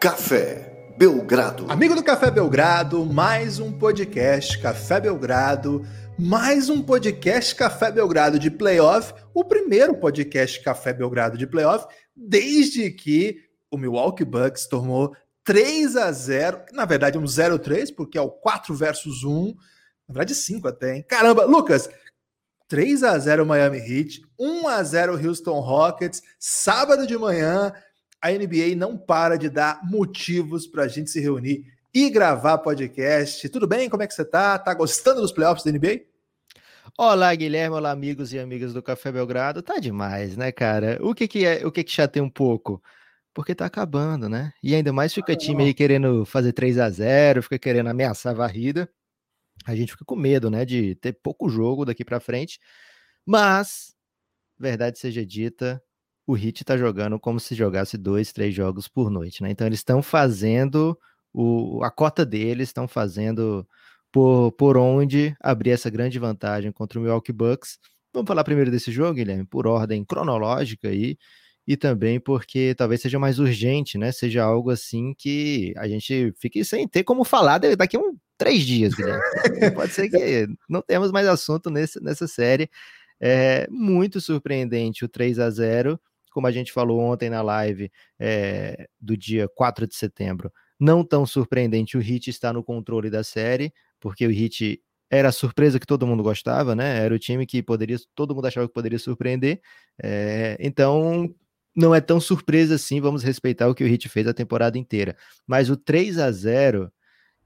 Café Belgrado. Amigo do Café Belgrado, mais um podcast Café Belgrado, mais um podcast Café Belgrado de playoff, o primeiro podcast Café Belgrado de playoff desde que o Milwaukee Bucks tomou 3 a 0, na verdade um 0-3, porque é o 4 versus 1, na verdade 5 até, hein? Caramba, Lucas, 3 a 0 Miami Heat, 1 a 0 Houston Rockets, sábado de manhã, a NBA não para de dar motivos para a gente se reunir e gravar podcast. Tudo bem? Como é que você tá? Tá gostando dos playoffs da NBA? Olá, Guilherme, olá, amigos e amigas do Café Belgrado. Tá demais, né, cara? O que que é, o que que chateia um pouco? Porque tá acabando, né? E ainda mais fica ah, time aí querendo fazer 3 a 0, fica querendo ameaçar a varrida a gente fica com medo, né, de ter pouco jogo daqui para frente. Mas, verdade seja dita, o Hit tá jogando como se jogasse dois, três jogos por noite, né? Então eles estão fazendo o, a cota deles, estão fazendo por, por onde abrir essa grande vantagem contra o Milwaukee Bucks. Vamos falar primeiro desse jogo, Guilherme, por ordem cronológica aí, e também porque talvez seja mais urgente, né? Seja algo assim que a gente fique sem ter como falar daqui a um três dias, Guilherme. Pode ser que não temos mais assunto nesse, nessa série. É muito surpreendente o 3 a 0 como a gente falou ontem na live é, do dia 4 de setembro. Não tão surpreendente o Hit estar no controle da série, porque o Hit era a surpresa que todo mundo gostava, né? Era o time que poderia, todo mundo achava que poderia surpreender. É, então, não é tão surpresa assim, vamos respeitar o que o Hit fez a temporada inteira. Mas o 3 a 0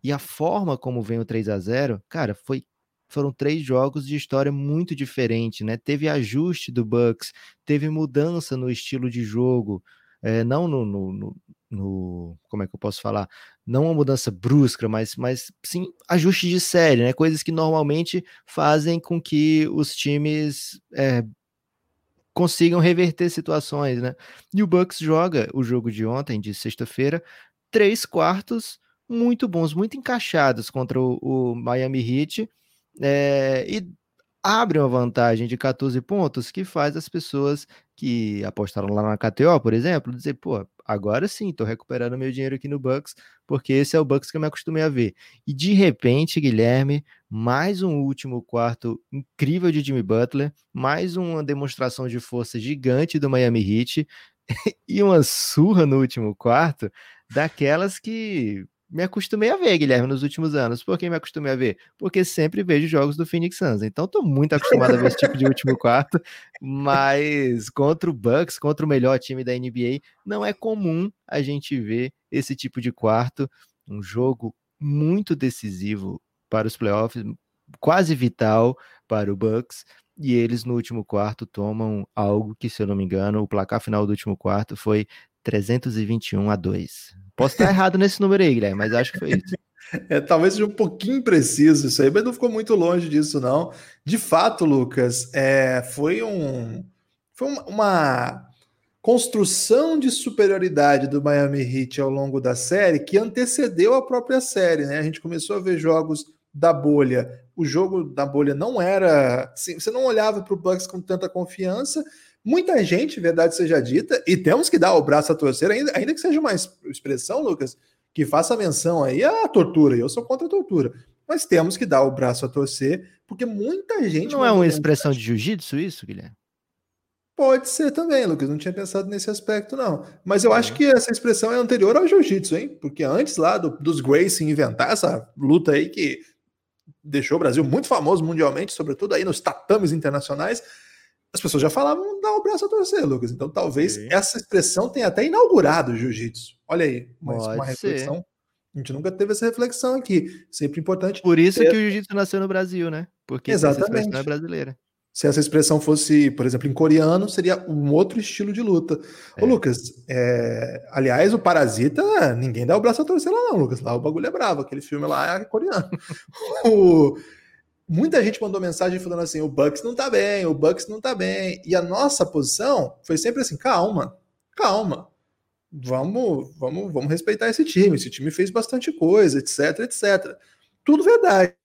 e a forma como vem o 3 a 0 cara, foi foram três jogos de história muito diferente, né? Teve ajuste do Bucks, teve mudança no estilo de jogo, é, não no, no, no, no, como é que eu posso falar? Não uma mudança brusca, mas, mas sim ajuste de série, né? Coisas que normalmente fazem com que os times é, consigam reverter situações, né? E o Bucks joga o jogo de ontem, de sexta-feira, três quartos muito bons, muito encaixados contra o, o Miami Heat é, e abre uma vantagem de 14 pontos que faz as pessoas que apostaram lá na KTO, por exemplo, dizer, pô, agora sim, tô recuperando meu dinheiro aqui no Bucks, porque esse é o Bucks que eu me acostumei a ver. E de repente, Guilherme, mais um último quarto incrível de Jimmy Butler, mais uma demonstração de força gigante do Miami Heat e uma surra no último quarto daquelas que me acostumei a ver, Guilherme, nos últimos anos. Por que me acostumei a ver? Porque sempre vejo jogos do Phoenix Suns. Então estou muito acostumado a ver esse tipo de último quarto. Mas contra o Bucks, contra o melhor time da NBA, não é comum a gente ver esse tipo de quarto. Um jogo muito decisivo para os playoffs, quase vital para o Bucks. E eles no último quarto tomam algo que, se eu não me engano, o placar final do último quarto foi 321 a 2. Posso estar errado nesse número aí, Guilherme, mas acho que foi isso. É, talvez seja um pouquinho preciso isso aí, mas não ficou muito longe disso, não. De fato, Lucas, é, foi um foi uma, construção de superioridade do Miami Heat ao longo da série que antecedeu a própria série, né? A gente começou a ver jogos da bolha. O jogo da bolha não era, assim, você não olhava para o Bucks com tanta confiança Muita gente, verdade seja dita, e temos que dar o braço a torcer, ainda, ainda que seja uma expressão, Lucas, que faça menção aí à tortura. Eu sou contra a tortura. Mas temos que dar o braço a torcer, porque muita gente. Não é uma expressão de jiu-jitsu isso, Guilherme? Pode ser também, Lucas. Não tinha pensado nesse aspecto, não. Mas eu é. acho que essa expressão é anterior ao jiu-jitsu, hein? Porque antes lá do, dos Gracie inventar essa luta aí que deixou o Brasil muito famoso mundialmente, sobretudo aí nos tatames internacionais, as pessoas já falavam dar o braço a torcer, Lucas. Então talvez Sim. essa expressão tenha até inaugurado o jiu-jitsu. Olha aí, uma, uma reflexão. Ser. A gente nunca teve essa reflexão aqui. Sempre importante. Por isso ter... que o jiu-jitsu nasceu no Brasil, né? Porque Exatamente. essa expressão é brasileira. Se essa expressão fosse, por exemplo, em coreano, seria um outro estilo de luta. É. Ô, Lucas, é... aliás, o Parasita, ninguém dá o braço a torcer lá, não, Lucas. Lá o bagulho é bravo, aquele filme lá é coreano. o muita gente mandou mensagem falando assim: o Bucks não tá bem, o Bucks não tá bem. E a nossa posição foi sempre assim: calma, calma. Vamos, vamos, vamos respeitar esse time. Esse time fez bastante coisa, etc, etc. Tudo verdade.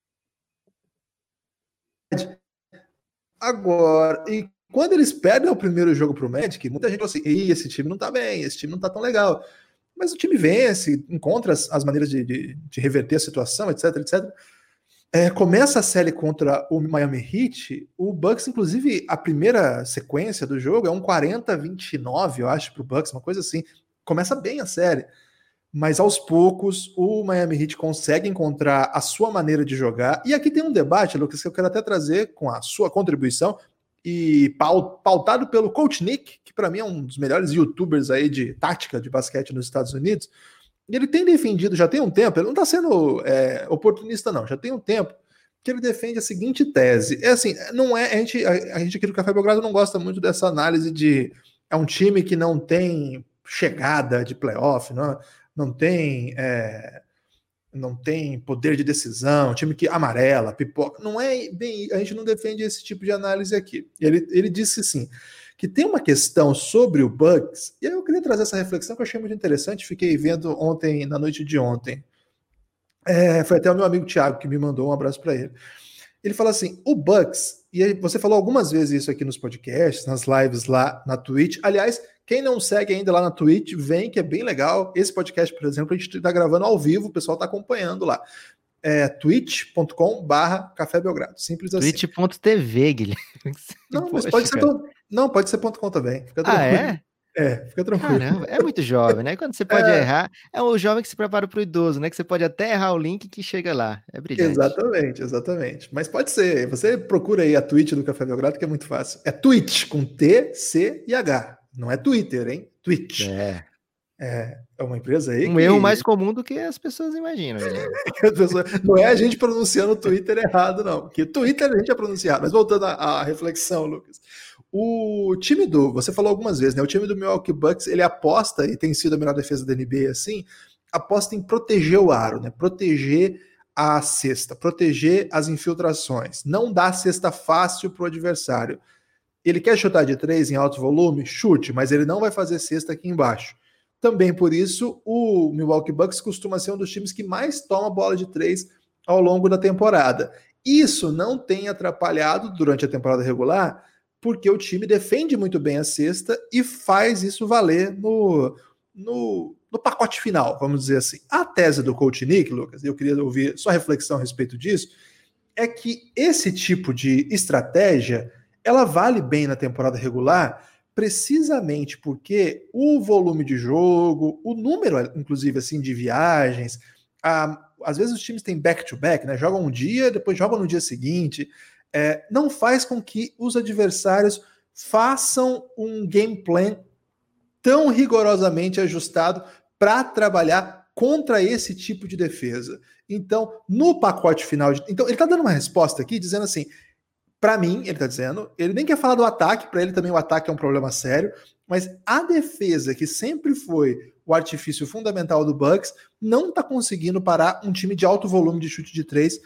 Agora, e quando eles perdem o primeiro jogo pro Magic, muita gente falou assim: esse time não tá bem, esse time não tá tão legal. mas o time vence, encontra as, as maneiras de, de, de, reverter a situação, etc, etc. É, começa a série contra o Miami Heat, o Bucks, inclusive, a primeira sequência do jogo é um 40-29, eu acho, para o Bucks, uma coisa assim. Começa bem a série, mas aos poucos o Miami Heat consegue encontrar a sua maneira de jogar. E aqui tem um debate, Lucas, que eu quero até trazer com a sua contribuição e pautado pelo Coach Nick, que para mim é um dos melhores youtubers aí de tática de basquete nos Estados Unidos. Ele tem defendido, já tem um tempo, ele não está sendo é, oportunista, não, já tem um tempo que ele defende a seguinte tese. É assim, não é. A gente, a, a gente aqui do Café Belgrado não gosta muito dessa análise de é um time que não tem chegada de playoff, não, não tem. É, não tem poder de decisão, time que amarela, pipoca. Não é bem. A gente não defende esse tipo de análise aqui. Ele, ele disse sim que tem uma questão sobre o Bucks, e aí eu queria trazer essa reflexão que eu achei muito interessante, fiquei vendo ontem, na noite de ontem. É, foi até o meu amigo Thiago que me mandou um abraço para ele. Ele fala assim: o Bucks, e você falou algumas vezes isso aqui nos podcasts, nas lives lá na Twitch. Aliás, quem não segue ainda lá na Twitch, vem que é bem legal. Esse podcast, por exemplo, a gente está gravando ao vivo, o pessoal está acompanhando lá. É twitch.com barra Café Belgrado. Simples assim. Twitch.tv, Guilherme. Não, mas pode ser, não, pode ser ponto .com também. Fica ah, é? É, fica tranquilo. Caramba, é muito jovem, né? Quando você pode é. errar, é o jovem que se prepara para o idoso, né? Que você pode até errar o link que chega lá. É brilhante. Exatamente, exatamente. Mas pode ser. Você procura aí a Twitch do Café Belgrado, que é muito fácil. É Twitch, com T, C e H. Não é Twitter, hein? Twitch. É. É, é uma empresa aí. Um que... erro mais comum do que as pessoas imaginam. Né? não é a gente pronunciando o Twitter errado, não. Porque Twitter a gente é pronunciado. Mas voltando à, à, reflexão, Lucas. O time do. Você falou algumas vezes, né? O time do Milwaukee Bucks ele aposta, e tem sido a melhor defesa da NBA assim, aposta em proteger o aro, né? Proteger a cesta, proteger as infiltrações. Não dá cesta fácil para o adversário. Ele quer chutar de três em alto volume? Chute, mas ele não vai fazer cesta aqui embaixo. Também por isso, o Milwaukee Bucks costuma ser um dos times que mais toma bola de três ao longo da temporada. Isso não tem atrapalhado durante a temporada regular, porque o time defende muito bem a cesta e faz isso valer no, no, no pacote final, vamos dizer assim. A tese do coach Nick, Lucas, eu queria ouvir sua reflexão a respeito disso, é que esse tipo de estratégia ela vale bem na temporada regular, precisamente porque o volume de jogo, o número, inclusive, assim, de viagens, a, às vezes os times têm back-to-back, -back, né? Jogam um dia, depois jogam no dia seguinte. É, não faz com que os adversários façam um game plan tão rigorosamente ajustado para trabalhar contra esse tipo de defesa. Então, no pacote final, de, então ele está dando uma resposta aqui dizendo assim: para mim, ele está dizendo, ele nem quer falar do ataque, para ele também o ataque é um problema sério, mas a defesa, que sempre foi o artifício fundamental do Bucks, não está conseguindo parar um time de alto volume de chute de três,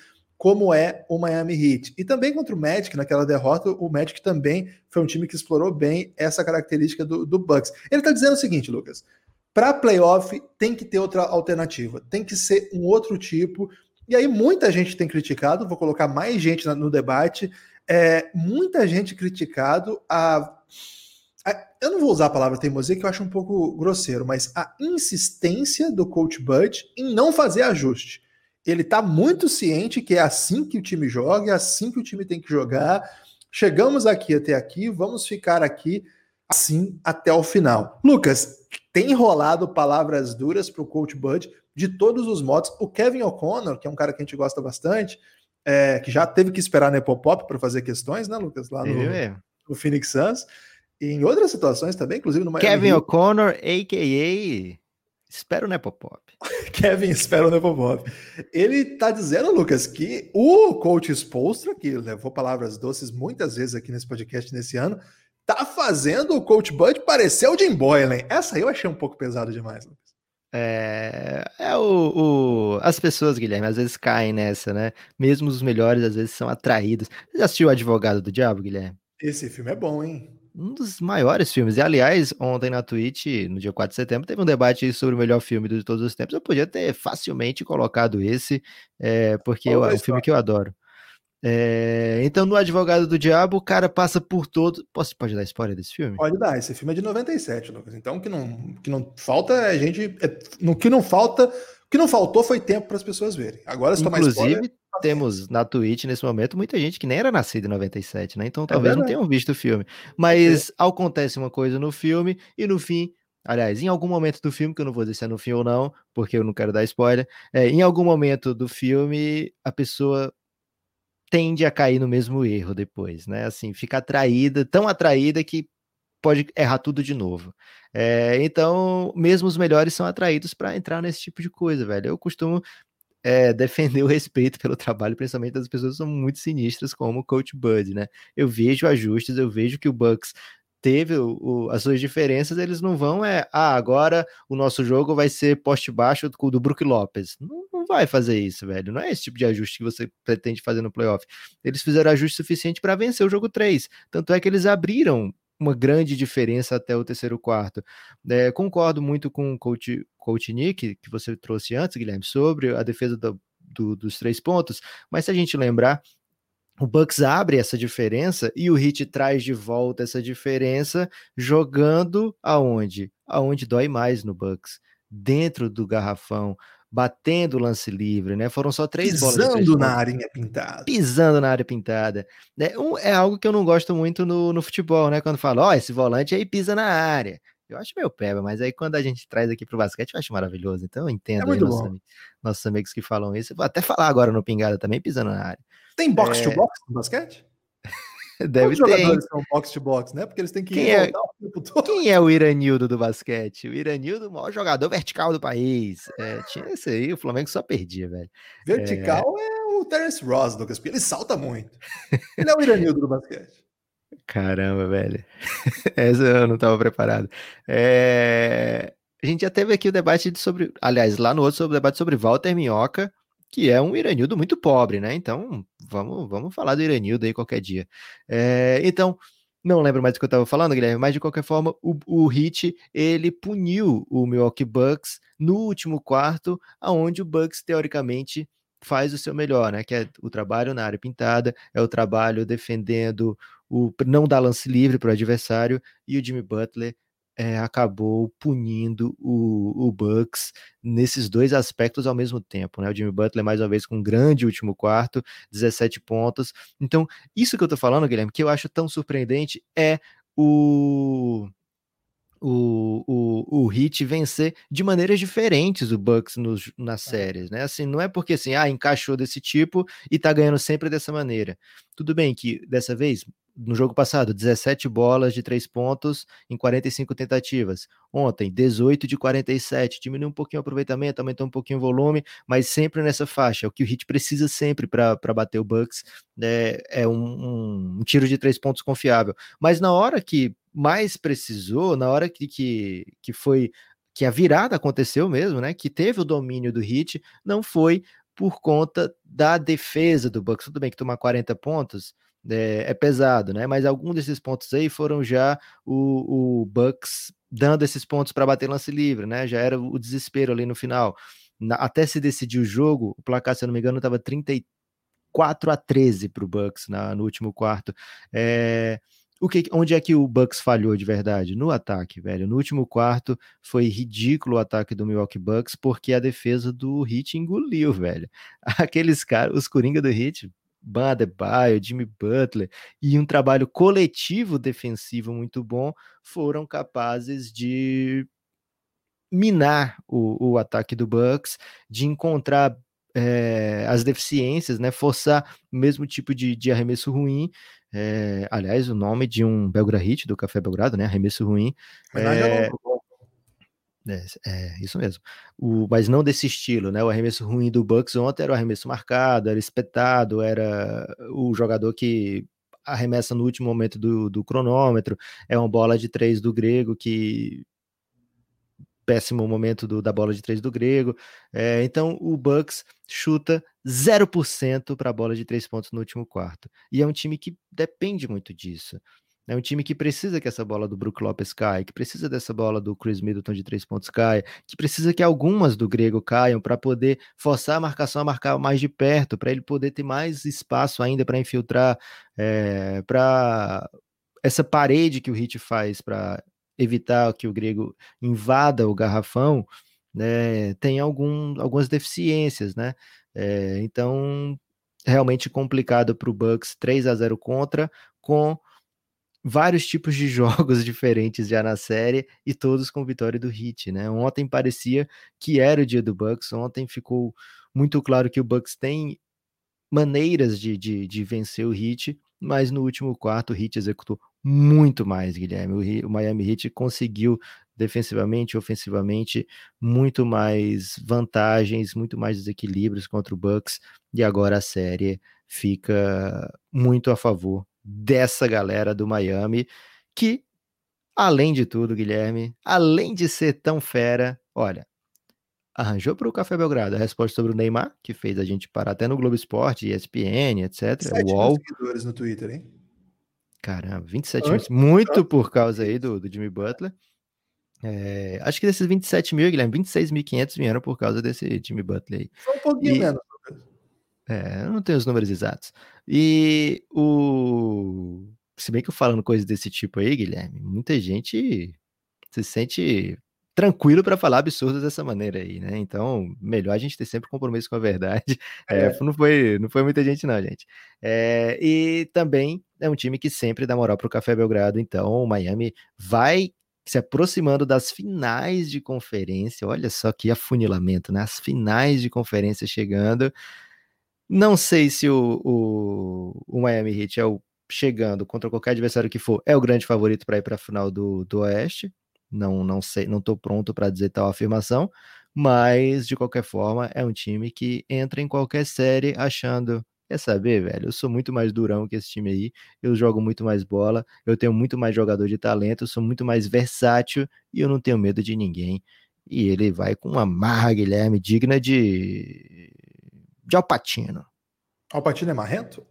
como é o Miami Heat. E também contra o Magic, naquela derrota, o Magic também foi um time que explorou bem essa característica do, do Bucks. Ele está dizendo o seguinte, Lucas, para playoff tem que ter outra alternativa, tem que ser um outro tipo. E aí muita gente tem criticado, vou colocar mais gente no debate, é, muita gente criticado a, a, Eu não vou usar a palavra teimosia, que eu acho um pouco grosseiro, mas a insistência do coach Bud em não fazer ajuste. Ele está muito ciente que é assim que o time joga, é assim que o time tem que jogar. Chegamos aqui até aqui, vamos ficar aqui assim até o final. Lucas, tem rolado palavras duras para o coach Bud de todos os modos. O Kevin O'Connor, que é um cara que a gente gosta bastante, é, que já teve que esperar na Nepopop para fazer questões, né, Lucas? Lá no, no, Phoenix Suns. E em outras situações também, inclusive no Miami Kevin O'Connor, a.k.a. Espero o Nepopop. Kevin espera o Nepopop. Ele tá dizendo, Lucas, que o coach Spolstra, que levou palavras doces muitas vezes aqui nesse podcast nesse ano, tá fazendo o coach Bud parecer o Jim Boylan. Essa aí eu achei um pouco pesado demais, Lucas. É, é o, o, as pessoas, Guilherme, às vezes caem nessa, né? Mesmo os melhores, às vezes, são atraídos. Você já assistiu O Advogado do Diabo, Guilherme? Esse filme é bom, hein? Um dos maiores filmes. E, aliás, ontem na Twitch, no dia 4 de setembro, teve um debate sobre o melhor filme de todos os tempos. Eu podia ter facilmente colocado esse, é, porque é o filme que eu adoro. É, então, no Advogado do Diabo, o cara passa por todo. Posso, pode dar spoiler desse filme? Pode dar. Esse filme é de 97, Lucas. Então, o que não, que não falta é a gente. É, no que não falta. O que não faltou foi tempo para as pessoas verem. Agora, se tomar spoiler. Inclusive, temos na Twitch nesse momento muita gente que nem era nascida em 97, né? Então, é talvez é não tenham visto o filme. Mas é. acontece uma coisa no filme e no fim Aliás, em algum momento do filme, que eu não vou dizer se é no filme ou não, porque eu não quero dar spoiler, é, em algum momento do filme, a pessoa tende a cair no mesmo erro depois, né? Assim, fica atraída, tão atraída que pode errar tudo de novo. É, então, mesmo os melhores são atraídos para entrar nesse tipo de coisa, velho. Eu costumo é, defender o respeito pelo trabalho, principalmente das pessoas que são muito sinistras, como o Coach Bud, né? Eu vejo ajustes, eu vejo que o Bucks teve o, o, as suas diferenças, eles não vão é, ah, agora o nosso jogo vai ser poste baixo do, do Brook Lopes. Não, não, vai fazer isso, velho. Não é esse tipo de ajuste que você pretende fazer no playoff. Eles fizeram ajuste suficiente para vencer o jogo 3. Tanto é que eles abriram uma grande diferença até o terceiro quarto. É, concordo muito com o coach, coach Nick, que você trouxe antes, Guilherme, sobre a defesa do, do, dos três pontos, mas se a gente lembrar, o Bucks abre essa diferença e o Heat traz de volta essa diferença jogando aonde? Aonde dói mais no Bucks, dentro do garrafão, batendo o lance livre, né? Foram só três Pisando bolas. Pisando na área pintada. Pisando na área pintada. É, um, é algo que eu não gosto muito no, no futebol, né? Quando fala, ó, oh, esse volante aí pisa na área. Eu acho meio peba, mas aí quando a gente traz aqui pro basquete, eu acho maravilhoso. Então eu entendo é aí nossos amigos, nossos, amigos, que falam isso. vou até falar agora no Pingada também, pisando na área. Tem box é... to box no basquete? Deve Quantos ter. jogadores são box to box, né? Porque eles têm que quem é, o tempo todo. Quem é o Iranildo do basquete? O Iranildo, o maior jogador vertical do país. É, tinha esse aí, o Flamengo só perdia, velho. Vertical é, é o Terence Ross, Lucas, ele salta muito. Ele é o Iranildo do basquete. Caramba, velho. Essa eu não estava preparado. É... A gente já teve aqui o debate sobre. Aliás, lá no outro sobre o debate sobre Walter Minhoca que é um Iranildo muito pobre, né? Então, vamos, vamos falar do Iranildo aí qualquer dia. É, então, não lembro mais do que eu estava falando, Guilherme, mas de qualquer forma, o, o Hit, ele puniu o Milwaukee Bucks no último quarto, aonde o Bucks, teoricamente, faz o seu melhor, né? Que é o trabalho na área pintada, é o trabalho defendendo o não dar lance livre para o adversário, e o Jimmy Butler é, acabou punindo o, o Bucks nesses dois aspectos ao mesmo tempo, né? O Jimmy Butler mais uma vez com um grande último quarto, 17 pontos. Então, isso que eu tô falando, Guilherme, que eu acho tão surpreendente é o o, o, o Heat vencer de maneiras diferentes o Bucks nos, nas é. séries, né? Assim, não é porque assim, ah, encaixou desse tipo e tá ganhando sempre dessa maneira. Tudo bem que dessa vez no jogo passado, 17 bolas de 3 pontos em 45 tentativas. Ontem, 18 de 47. Diminuiu um pouquinho o aproveitamento, aumentou um pouquinho o volume, mas sempre nessa faixa. O que o Hit precisa sempre para bater o Bucks né? é um, um, um, tiro de 3 pontos confiável. Mas na hora que mais precisou, na hora que, que, que foi que a virada aconteceu mesmo, né? Que teve o domínio do Hit, não foi por conta da defesa do Bucks. Tudo bem que tomar 40 pontos é, é, pesado, né? Mas alguns desses pontos aí foram já o, o Bucks dando esses pontos para bater lance livre, né? Já era o desespero ali no final. Na, até se decidir o jogo, o placar, se eu não me engano, estava 34 a 13 para o Bucks na, no último quarto. É, o que, onde é que o Bucks falhou de verdade? No ataque, velho. No último quarto foi ridículo o ataque do Milwaukee Bucks porque a defesa do Heat engoliu, velho. Aqueles caras, os coringa do Heat, Ban Adebayo, Jimmy Butler e um trabalho coletivo defensivo muito bom foram capazes de minar o, o ataque do Bucks, de encontrar é, as deficiências, né, forçar o mesmo tipo de, de arremesso ruim. É, aliás, o nome de um Belgrade Hit do Café Belgrado, né, arremesso ruim. É, é, é, isso mesmo. O, mas não desse estilo, né? O arremesso ruim do Bucks ontem era o arremesso marcado, era espetado, era o jogador que arremessa no último momento do, do cronômetro, é uma bola de três do grego que péssimo momento do, da bola de três do grego. É, então o Bucks chuta 0% para a bola de três pontos no último quarto. E é um time que depende muito disso. É um time que precisa que essa bola do Brook Lopes caia, que precisa dessa bola do Chris Middleton de três pontos caia, que precisa que algumas do Grego caiam para poder forçar a marcação a marcar mais de perto, para ele poder ter mais espaço ainda para infiltrar, é, para essa parede que o Hit faz para evitar que o Grego invada o garrafão, né, tem algum, algumas deficiências, né? É, então, realmente complicado para o Bucks 3 a 0 contra, com vários tipos de jogos diferentes já na série e todos com vitória do Heat, né? Ontem parecia que era o dia do Bucks, ontem ficou muito claro que o Bucks tem maneiras de, de, de vencer o Heat, mas no último quarto o Heat executou muito mais, Guilherme. O, Miami Heat conseguiu defensivamente, ofensivamente, muito mais vantagens, muito mais desequilíbrios contra o Bucks, e agora a série fica muito a favor dessa galera do Miami, que, além de tudo, Guilherme, além de ser tão fera, olha, arranjou para o Café Belgrado a resposta sobre o Neymar, que fez a gente parar até no Globo Esporte, ESPN, etc. Sete UOL. seguidores no Twitter, hein? Caramba, 27 mil, muito por causa aí do, do Jimmy Butler. É, acho que desses 27 mil, Guilherme, 26.500 vieram por causa desse Jimmy Butler aí. Só um pouquinho e, menos. É, eu não tenho os números exatos. E o. Se bem que eu falando coisas desse tipo aí, Guilherme, muita gente se sente tranquilo para falar absurdos dessa maneira aí, né? Então, melhor a gente ter sempre compromisso com a verdade. É. É, não, foi, não foi muita gente, não, gente. É, e também é um time que sempre dá moral para o Café Belgrado, então o Miami vai se aproximando das finais de conferência. Olha só que afunilamento, né? As finais de conferência chegando. Não sei se o, o, o Miami Heat é o chegando contra qualquer adversário que for, é o grande favorito para ir para a final do, do Oeste. Não, não sei, não estou pronto para dizer tal afirmação, mas de qualquer forma é um time que entra em qualquer série achando Quer saber, velho? Eu sou muito mais durão que esse time aí. Eu jogo muito mais bola. Eu tenho muito mais jogador de talento. Eu sou muito mais versátil. E eu não tenho medo de ninguém. E ele vai com uma marra, Guilherme, digna de de Alpatino. Alpatino é marrento?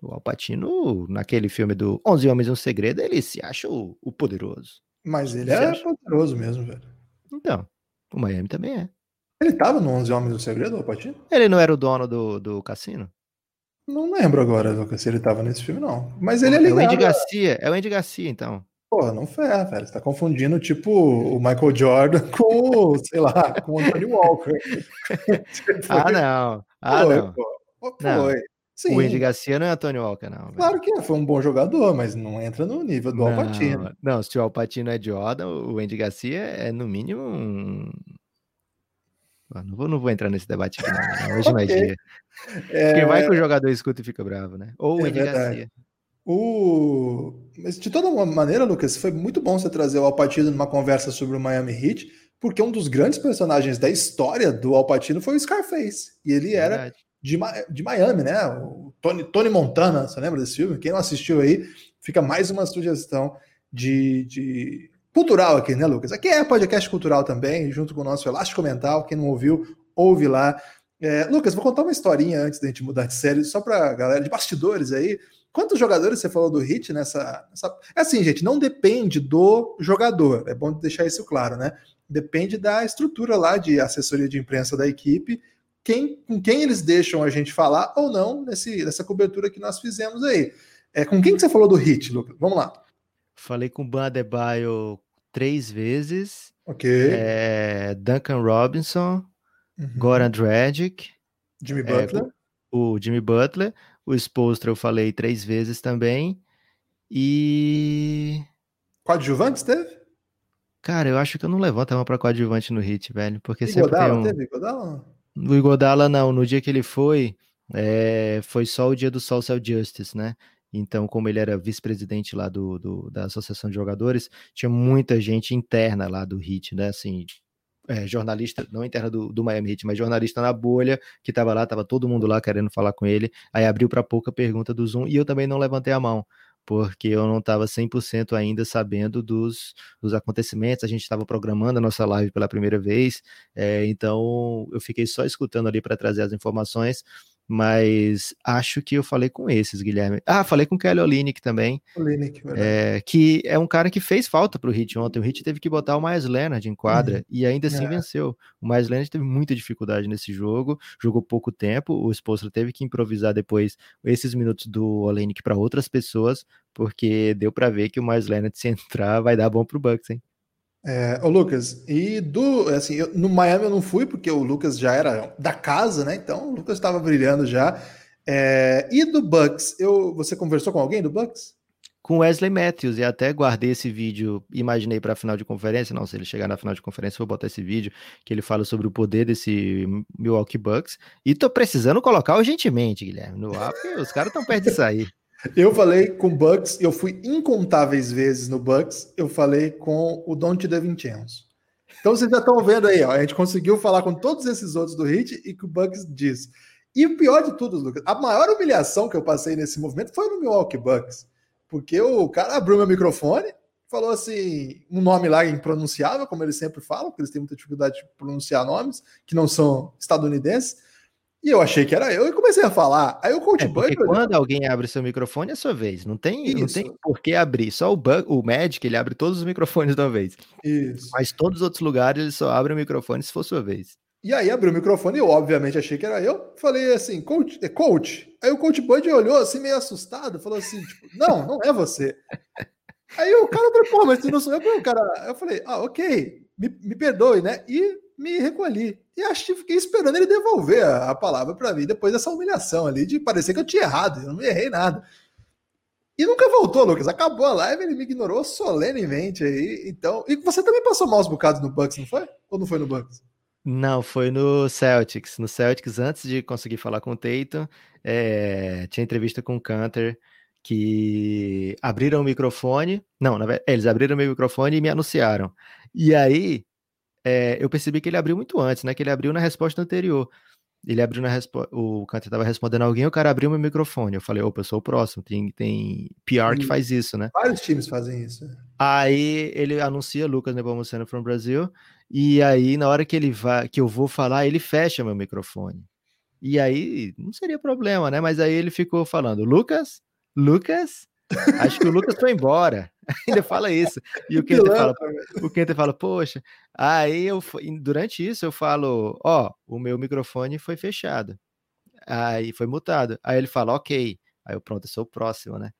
O Alpatino, naquele filme do Onze Homens e um Segredo, ele se acha o, o poderoso. Mas ele é poderoso mesmo, velho. Então, o Miami também é. Ele tava no Onze Homens e um Segredo, o Alpatino? Ele não era o dono do, do cassino? Não lembro agora, Lucas, se ele tava nesse filme, não. Mas ele é ligado. É o Andy Garcia, é o Andy Garcia, então. Porra, não ferra, velho. Você tá confundindo, tipo, o Michael Jordan com, sei lá, com o Anthony Walker. ah, não. Ah, foi, não. Pô. Foi. Sim. O Andy Garcia não é Anthony Walker, não. Claro que é, foi um bom jogador, mas não entra no nível do não, Alpatino. Não, se o Alpatino é Jordan, o Andy Garcia é, no mínimo, um... Não vou, não vou entrar nesse debate aqui, não. Hoje okay. não é dia. É... Porque vai que o jogador escuta e fica bravo, né? Ou o é Andy verdade. Garcia. O... Mas de toda maneira, Lucas, foi muito bom você trazer o Alpatino numa conversa sobre o Miami Heat, porque um dos grandes personagens da história do Alpatino foi o Scarface. E ele era de, de Miami, né? O Tony, Tony Montana, você lembra desse filme? Quem não assistiu aí, fica mais uma sugestão de, de cultural aqui, né, Lucas? Aqui é podcast cultural também, junto com o nosso Elástico Mental. Quem não ouviu, ouve lá. É, Lucas, vou contar uma historinha antes da gente mudar de série, só para galera de bastidores aí. Quantos jogadores você falou do Hit nessa, nessa, É assim, gente, não depende do jogador. É bom deixar isso claro, né? Depende da estrutura lá de assessoria de imprensa da equipe, quem, com quem eles deixam a gente falar ou não nesse, nessa cobertura que nós fizemos aí. É, com quem que você falou do Hit, Lucas? Vamos lá. Falei com o Ban Adebayo três vezes. Ok. É, Duncan Robinson, uhum. Goran Dragic. Jimmy é, Butler. É, o Jimmy Butler. O Spolstra eu falei três vezes também. E. Coadjuvantes teve? Cara, eu acho que eu não levanto a mão pra coadjuvante no hit, velho. Porque sempre Igodala, tem um... teve Igodala? O Igodala não. No dia que ele foi, é... foi só o dia do Social Justice, né? Então, como ele era vice-presidente lá do, do, da Associação de Jogadores, tinha muita gente interna lá do HIT, né? Assim, é, jornalista, não interna do, do Miami Heat, mas jornalista na bolha, que estava lá, estava todo mundo lá querendo falar com ele. Aí abriu para pouca pergunta do Zoom e eu também não levantei a mão, porque eu não estava 100% ainda sabendo dos, dos acontecimentos. A gente estava programando a nossa live pela primeira vez, é, então eu fiquei só escutando ali para trazer as informações mas acho que eu falei com esses, Guilherme. Ah, falei com o Kelly Olinick também. Olinick, é, que é um cara que fez falta pro Hit ontem. O Hit teve que botar o Miles Leonard em quadra uhum. e ainda assim é. venceu. O Miles Leonard teve muita dificuldade nesse jogo, jogou pouco tempo. O Spolstra teve que improvisar depois esses minutos do Olinick para outras pessoas, porque deu para ver que o Miles Leonard, se entrar, vai dar bom pro Bucks, hein? É, ô Lucas, e do assim, eu, no Miami eu não fui porque o Lucas já era da casa, né? Então o Lucas estava brilhando já. É, e do Bucks, eu, você conversou com alguém do Bucks? Com Wesley Matthews, e até guardei esse vídeo, imaginei para a final de conferência. Não, se ele chegar na final de conferência, vou botar esse vídeo que ele fala sobre o poder desse Milwaukee Bucks. E tô precisando colocar urgentemente, Guilherme, no ar, porque os caras estão perto de sair. Eu falei com o Bucks, eu fui incontáveis vezes no Bucks, eu falei com o Dante DeVincenzo. Então vocês já estão vendo aí, ó, a gente conseguiu falar com todos esses outros do Hit e que o Bucks diz. E o pior de tudo, Lucas, a maior humilhação que eu passei nesse movimento foi no Milwaukee Bucks, porque o cara abriu meu microfone, falou assim, um nome lá impronunciável, como eles sempre falam, porque eles têm muita dificuldade de pronunciar nomes que não são estadunidenses. E eu achei que era eu e comecei a falar. Aí o coach é, Bud. Quando alguém abre seu microfone é sua vez. Não tem, não tem por que abrir. Só o, Bug, o Magic ele abre todos os microfones de uma vez. Isso. Mas todos os outros lugares ele só abre o microfone se for sua vez. E aí abriu o microfone e eu, obviamente, achei que era eu. Falei assim, coach, é coach. Aí o coach Bud olhou assim, meio assustado, falou assim: tipo, não, não é você. aí o cara falou, pô, mas tu não sou eu, o cara. Eu falei, ah, ok, me, me perdoe, né? E me recolhi. E acho que fiquei esperando ele devolver a, a palavra para mim depois dessa humilhação ali, de parecer que eu tinha errado, eu não errei nada. E nunca voltou, Lucas. Acabou a live, ele me ignorou solenemente aí. Então, e você também passou maus bocados no Bucks, não foi? Ou não foi no Bucks? Não, foi no Celtics. No Celtics, antes de conseguir falar com o Tatum, é, tinha entrevista com o Canter que abriram o microfone. Não, na verdade, eles abriram o meu microfone e me anunciaram. E aí é, eu percebi que ele abriu muito antes, né? Que ele abriu na resposta anterior. Ele abriu na resposta. O Cantor estava respondendo alguém, o cara abriu meu microfone. Eu falei, opa, eu sou o próximo. Tem, tem PR que faz isso, né? Vários times fazem isso. Aí ele anuncia Lucas Nepomuceno from Brasil. E aí, na hora que ele vai, que eu vou falar, ele fecha meu microfone. E aí, não seria problema, né? Mas aí ele ficou falando, Lucas, Lucas, Acho que o Lucas foi embora. Ainda fala isso. E o Kenter fala, o Kenter fala, poxa. Aí eu durante isso eu falo, ó, oh, o meu microfone foi fechado. Aí foi mutado. Aí ele fala, ok. Aí eu pronto, eu sou o próximo, né?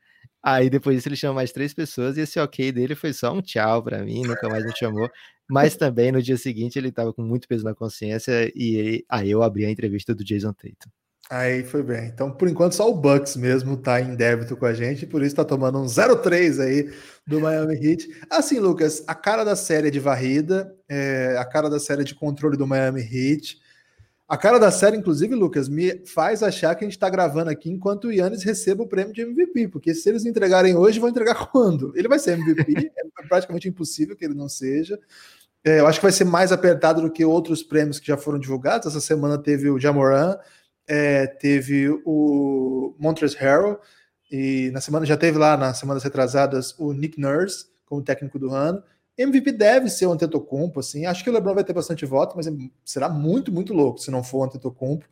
Aí depois disso ele chama mais três pessoas e esse ok dele foi só um tchau para mim, nunca mais me chamou. Mas também no dia seguinte ele tava com muito peso na consciência e aí eu abri a entrevista do Jason Tatum. Aí foi bem. Então, por enquanto, só o Bucks mesmo tá em débito com a gente, por isso tá tomando um 0-3 aí do Miami Heat. Assim, Lucas, a cara da série de varrida, é, a cara da série de controle do Miami Heat. A cara da série, inclusive, Lucas, me faz achar que a gente tá gravando aqui enquanto o Yannis receba o prêmio de MVP, porque se eles entregarem hoje, vão entregar quando? Ele vai ser MVP, é praticamente impossível que ele não seja. É, eu acho que vai ser mais apertado do que outros prêmios que já foram divulgados. Essa semana teve o Jamoran, é, teve o Montrezl Harrell, e na semana já teve lá, nas semanas retrasadas, o Nick Nurse como técnico do ano. MVP deve ser o Antetokounmpo, assim. Acho que o LeBron vai ter bastante voto, mas será muito, muito louco se não for o Antetokounmpo.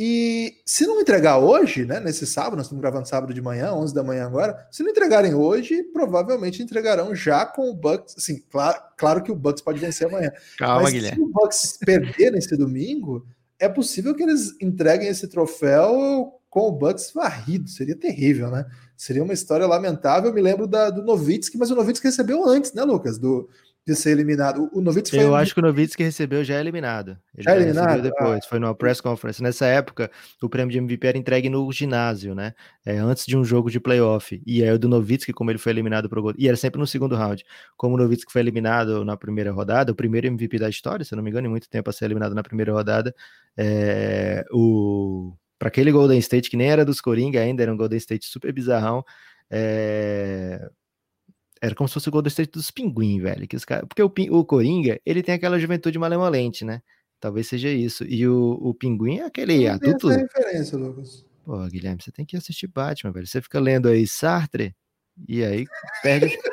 E se não entregar hoje, né, nesse sábado, nós estamos gravando sábado de manhã, 11 da manhã agora, se não entregarem hoje, provavelmente entregarão já com o Bucks, assim, claro, claro que o Bucks pode vencer amanhã. Calma, mas Guilherme. se o Bucks perder nesse domingo, é possível que eles entreguem esse troféu com o Bucks varrido. Seria terrível, né? Seria uma história lamentável. Eu me lembro da, do Novitsky, mas o Novitsky recebeu antes, né, Lucas? Do, de ser eliminado. O Novitsky Eu acho que o Novitsky recebeu já eliminado. Ele já, já eliminado? depois, ah. foi numa press conference. Nessa época, o prêmio de MVP era entregue no ginásio, né? É, antes de um jogo de playoff. E aí o do Novitsky, como ele foi eliminado pro e era sempre no segundo round. Como o Novitsky foi eliminado na primeira rodada, o primeiro MVP da história, se eu não me engano, em muito tempo a ser eliminado na primeira rodada, é, o para aquele Golden State que nem era dos Coringa ainda, era um Golden State super bizarrão. É, era como se fosse o Golden State dos Pinguim, velho. Que os cara... Porque o, o Coringa, ele tem aquela juventude malemolente, né? Talvez seja isso. E o, o Pinguim é aquele Não adulto. Essa referência, Lucas. Pô, Guilherme, você tem que assistir Batman, velho. Você fica lendo aí Sartre e aí perde.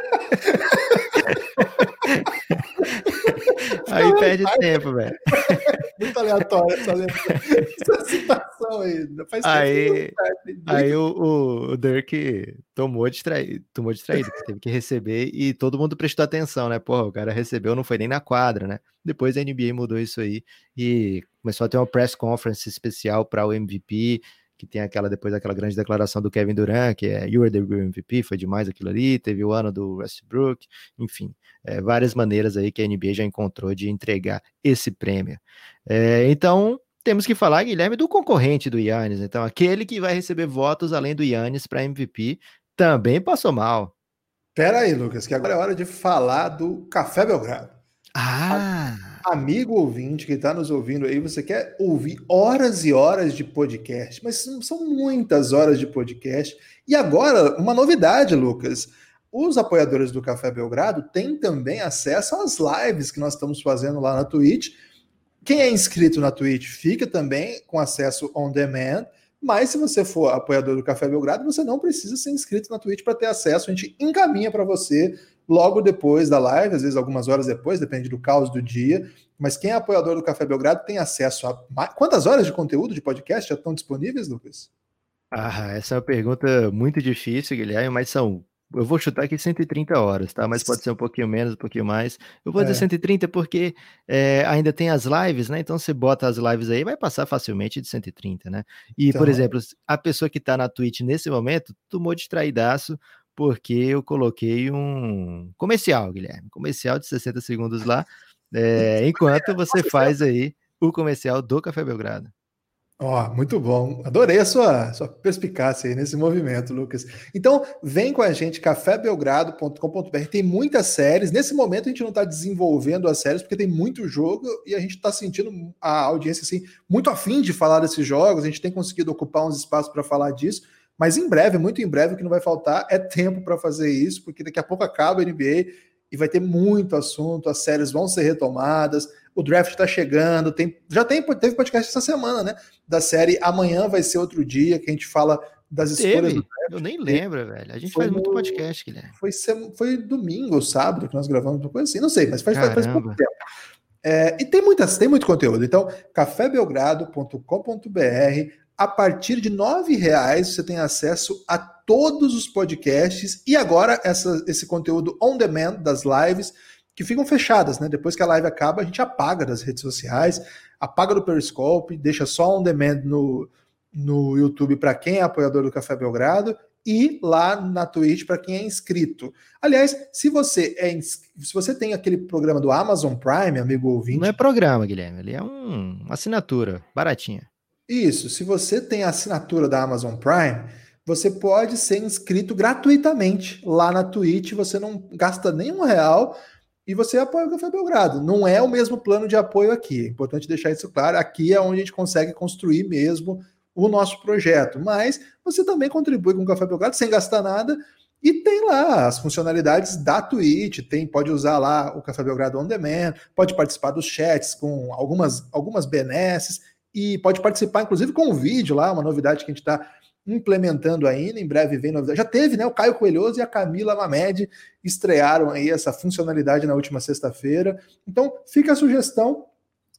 Aí perde tempo, velho. Muito aleatório essa, essa citação aí. Faz aí, aí o, o, Dirk tomou distraído, tomou distraído, teve que receber e todo mundo prestou atenção, né? Porra, o cara recebeu, não foi nem na quadra, né? Depois a NBA mudou isso aí e começou a ter uma press conference especial para o MVP que tem aquela depois aquela grande declaração do Kevin Durant, que é You are the real MVP, foi demais aquilo ali, teve o ano do Westbrook, enfim, é, várias maneiras aí que a NBA já encontrou de entregar esse prêmio. É, então, temos que falar, Guilherme, do concorrente do Yannis, então aquele que vai receber votos além do Yannis para MVP, também passou mal. Pera aí, Lucas, que agora é hora de falar do Café Belgrado. Ah! Amigo ouvinte que está nos ouvindo aí, você quer ouvir horas e horas de podcast, mas são muitas horas de podcast. E agora, uma novidade, Lucas. Os apoiadores do Café Belgrado têm também acesso às lives que nós estamos fazendo lá na Twitch. Quem é inscrito na Twitch fica também com acesso on demand. Mas se você for apoiador do Café Belgrado, você não precisa ser inscrito na Twitch para ter acesso. A gente encaminha para você logo depois da live, às vezes algumas horas depois, depende do caos do dia. Mas quem é apoiador do Café Belgrado tem acesso a. Quantas horas de conteúdo de podcast já estão disponíveis, Lucas? Ah, essa é uma pergunta muito difícil, Guilherme, mas são. Eu vou chutar aqui 130 horas, tá? Mas pode ser um pouquinho menos, um pouquinho mais. Eu vou é. dizer 130 porque é, ainda tem as lives, né? Então você bota as lives aí, vai passar facilmente de 130, né? E, então... por exemplo, a pessoa que está na Twitch nesse momento tomou distraidaço porque eu coloquei um comercial, Guilherme, comercial de 60 segundos lá, é, enquanto você faz aí o comercial do Café Belgrado. Ó, oh, muito bom. Adorei a sua, sua perspicácia aí nesse movimento, Lucas. Então, vem com a gente, cafébelgrado.com.br. Tem muitas séries. Nesse momento, a gente não está desenvolvendo as séries porque tem muito jogo e a gente está sentindo a audiência assim, muito afim de falar desses jogos. A gente tem conseguido ocupar uns espaços para falar disso. Mas em breve, muito em breve, o que não vai faltar é tempo para fazer isso, porque daqui a pouco acaba a NBA e vai ter muito assunto, as séries vão ser retomadas, o draft está chegando, tem, já tem, teve podcast essa semana, né? Da série Amanhã vai ser outro dia, que a gente fala das escolhas teve. do draft. Eu nem lembro, velho. A gente foi faz muito podcast, Guilherme. Foi, foi domingo ou sábado que nós gravamos uma coisa assim, não sei, mas faz, faz, faz pouco tempo. É, e tem muitas, tem muito conteúdo. Então, cafébelgrado.com.br, a partir de R$ reais você tem acesso a todos os podcasts e agora essa, esse conteúdo on demand das lives que ficam fechadas, né? Depois que a live acaba, a gente apaga das redes sociais, apaga do Periscope, deixa só on demand no, no YouTube para quem é apoiador do Café Belgrado e lá na Twitch para quem é inscrito. Aliás, se você é se você tem aquele programa do Amazon Prime, amigo ouvinte, não é programa, Guilherme, ele é um, uma assinatura baratinha. Isso, se você tem a assinatura da Amazon Prime, você pode ser inscrito gratuitamente lá na Twitch, você não gasta nenhum real e você apoia o Café Belgrado. Não é o mesmo plano de apoio aqui, é importante deixar isso claro. Aqui é onde a gente consegue construir mesmo o nosso projeto, mas você também contribui com o Café Belgrado sem gastar nada e tem lá as funcionalidades da Twitch, tem, pode usar lá o Café Belgrado On Demand, pode participar dos chats com algumas, algumas benesses e pode participar, inclusive, com um vídeo lá, uma novidade que a gente está implementando ainda, em breve vem novidade. Já teve, né? O Caio Coelhoso e a Camila Mamed estrearam aí essa funcionalidade na última sexta-feira. Então, fica a sugestão.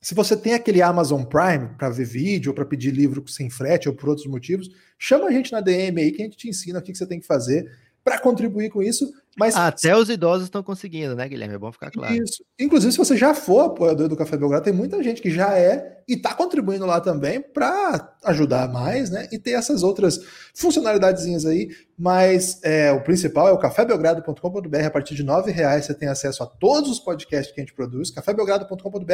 Se você tem aquele Amazon Prime para ver vídeo para pedir livro sem frete ou por outros motivos, chama a gente na DM aí que a gente te ensina o que você tem que fazer para contribuir com isso. Mas até os idosos estão conseguindo, né, Guilherme? É bom ficar claro. Isso. Inclusive, se você já for apoiador do Café Belgrado, tem muita gente que já é e está contribuindo lá também para ajudar mais, né? E ter essas outras funcionalidades aí. Mas é, o principal é o cafébelgrado.com.br. A partir de R$ reais você tem acesso a todos os podcasts que a gente produz. cafébelgrado.com.br.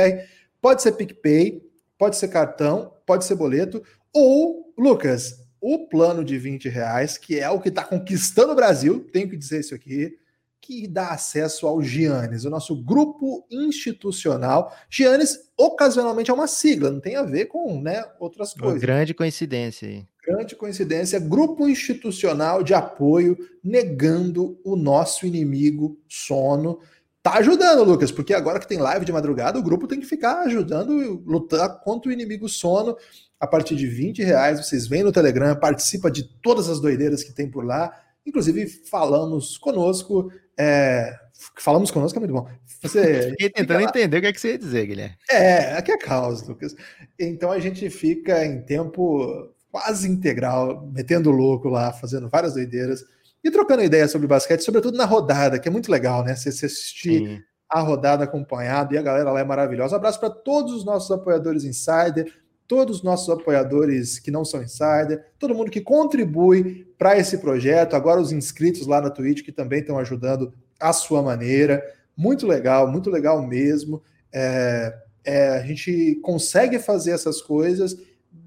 Pode ser PicPay, pode ser cartão, pode ser boleto. Ou, Lucas, o plano de 20 reais, que é o que está conquistando o Brasil, tenho que dizer isso aqui, que dá acesso ao Giannis, o nosso grupo institucional. Giannis, ocasionalmente, é uma sigla, não tem a ver com né, outras coisas. Uma grande coincidência aí. Grande coincidência, grupo institucional de apoio negando o nosso inimigo sono. Tá ajudando, Lucas, porque agora que tem live de madrugada, o grupo tem que ficar ajudando lutar contra o inimigo sono a partir de 20 reais. Vocês vêm no Telegram, participa de todas as doideiras que tem por lá. Inclusive, falamos conosco, é, falamos conosco é muito bom. Você Fiquei tentando entender o que é que você ia dizer, Guilherme. É, aqui é caos, Lucas. Então a gente fica em tempo quase integral, metendo louco lá, fazendo várias doideiras e trocando ideias sobre basquete, sobretudo na rodada, que é muito legal, né? Você, assistir Sim. a rodada acompanhado e a galera lá é maravilhosa. Um abraço para todos os nossos apoiadores insider, todos os nossos apoiadores que não são insider, todo mundo que contribui para esse projeto, agora os inscritos lá na Twitch que também estão ajudando à sua maneira. Muito legal, muito legal mesmo. É, é, a gente consegue fazer essas coisas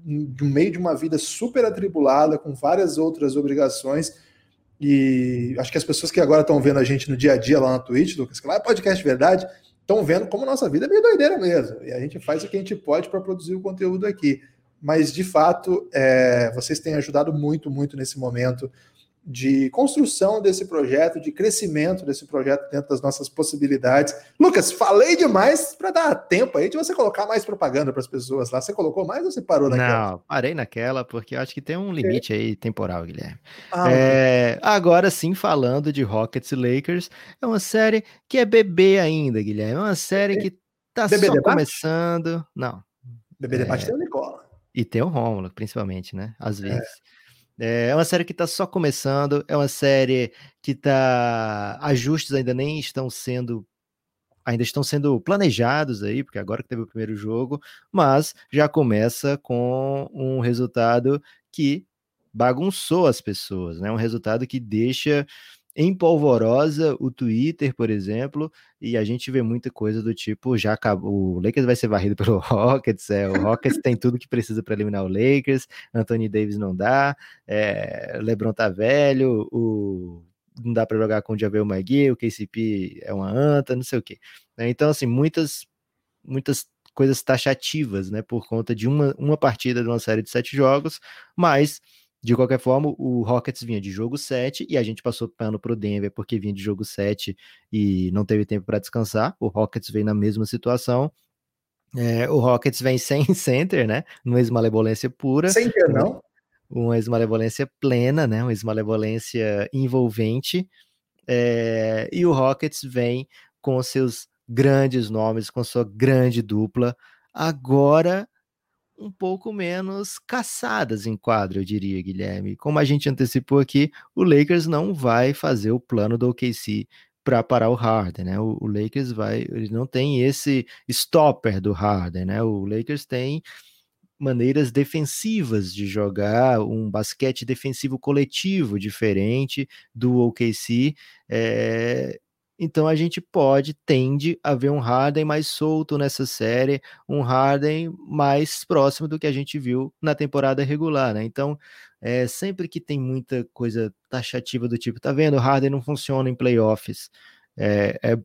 no meio de uma vida super atribulada, com várias outras obrigações. E acho que as pessoas que agora estão vendo a gente no dia a dia lá na Twitch, Lucas, que lá é podcast verdade, estão vendo como nossa vida é meio doideira mesmo. E a gente faz o que a gente pode para produzir o conteúdo aqui. Mas, de fato, é, vocês têm ajudado muito, muito nesse momento de construção desse projeto, de crescimento desse projeto dentro das nossas possibilidades. Lucas, falei demais para dar tempo aí de você colocar mais propaganda para as pessoas lá. Você colocou mais ou você parou naquela? Não, parei naquela porque acho que tem um limite aí temporal, Guilherme. Ah, é, agora sim, falando de Rockets e Lakers, é uma série que é bebê ainda, Guilherme. É uma série que tá bebê só debate? começando. Não. Bebê é... debate tem o Nicola. E tem o Rômulo, principalmente, né? Às é. vezes. É. É uma série que está só começando, é uma série que tá. Ajustes ainda nem estão sendo. Ainda estão sendo planejados aí, porque agora que teve o primeiro jogo, mas já começa com um resultado que bagunçou as pessoas, né? Um resultado que deixa em polvorosa o Twitter, por exemplo, e a gente vê muita coisa do tipo, já acabou, o Lakers vai ser varrido pelo Rockets, é, o Rockets tem tudo que precisa para eliminar o Lakers, Anthony Davis não dá, é, LeBron tá velho, o não dá para jogar com o Javel McGee, o KCP é uma anta, não sei o quê. Né? Então, assim, muitas muitas coisas taxativas, né, por conta de uma, uma partida de uma série de sete jogos, mas de qualquer forma, o Rockets vinha de jogo 7 e a gente passou pano pro Denver porque vinha de jogo 7 e não teve tempo para descansar. O Rockets veio na mesma situação. É, o Rockets vem sem center, né? Uma esmalevolência pura. Center não? Uma esmalevolência plena, né? Uma esmalevolência envolvente. É, e o Rockets vem com seus grandes nomes, com sua grande dupla. Agora um pouco menos caçadas em quadro, eu diria, Guilherme. Como a gente antecipou aqui, o Lakers não vai fazer o plano do OKC para parar o Harden, né? O, o, Lakers vai, ele não tem esse stopper do Harden, né? O Lakers tem maneiras defensivas de jogar, um basquete defensivo coletivo diferente do OKC, é, então a gente pode, tende a ver um Harden mais solto nessa série, um Harden mais próximo do que a gente viu na temporada regular, né? Então, é, sempre que tem muita coisa taxativa do tipo, tá vendo, o Harden não funciona em playoffs, é, é,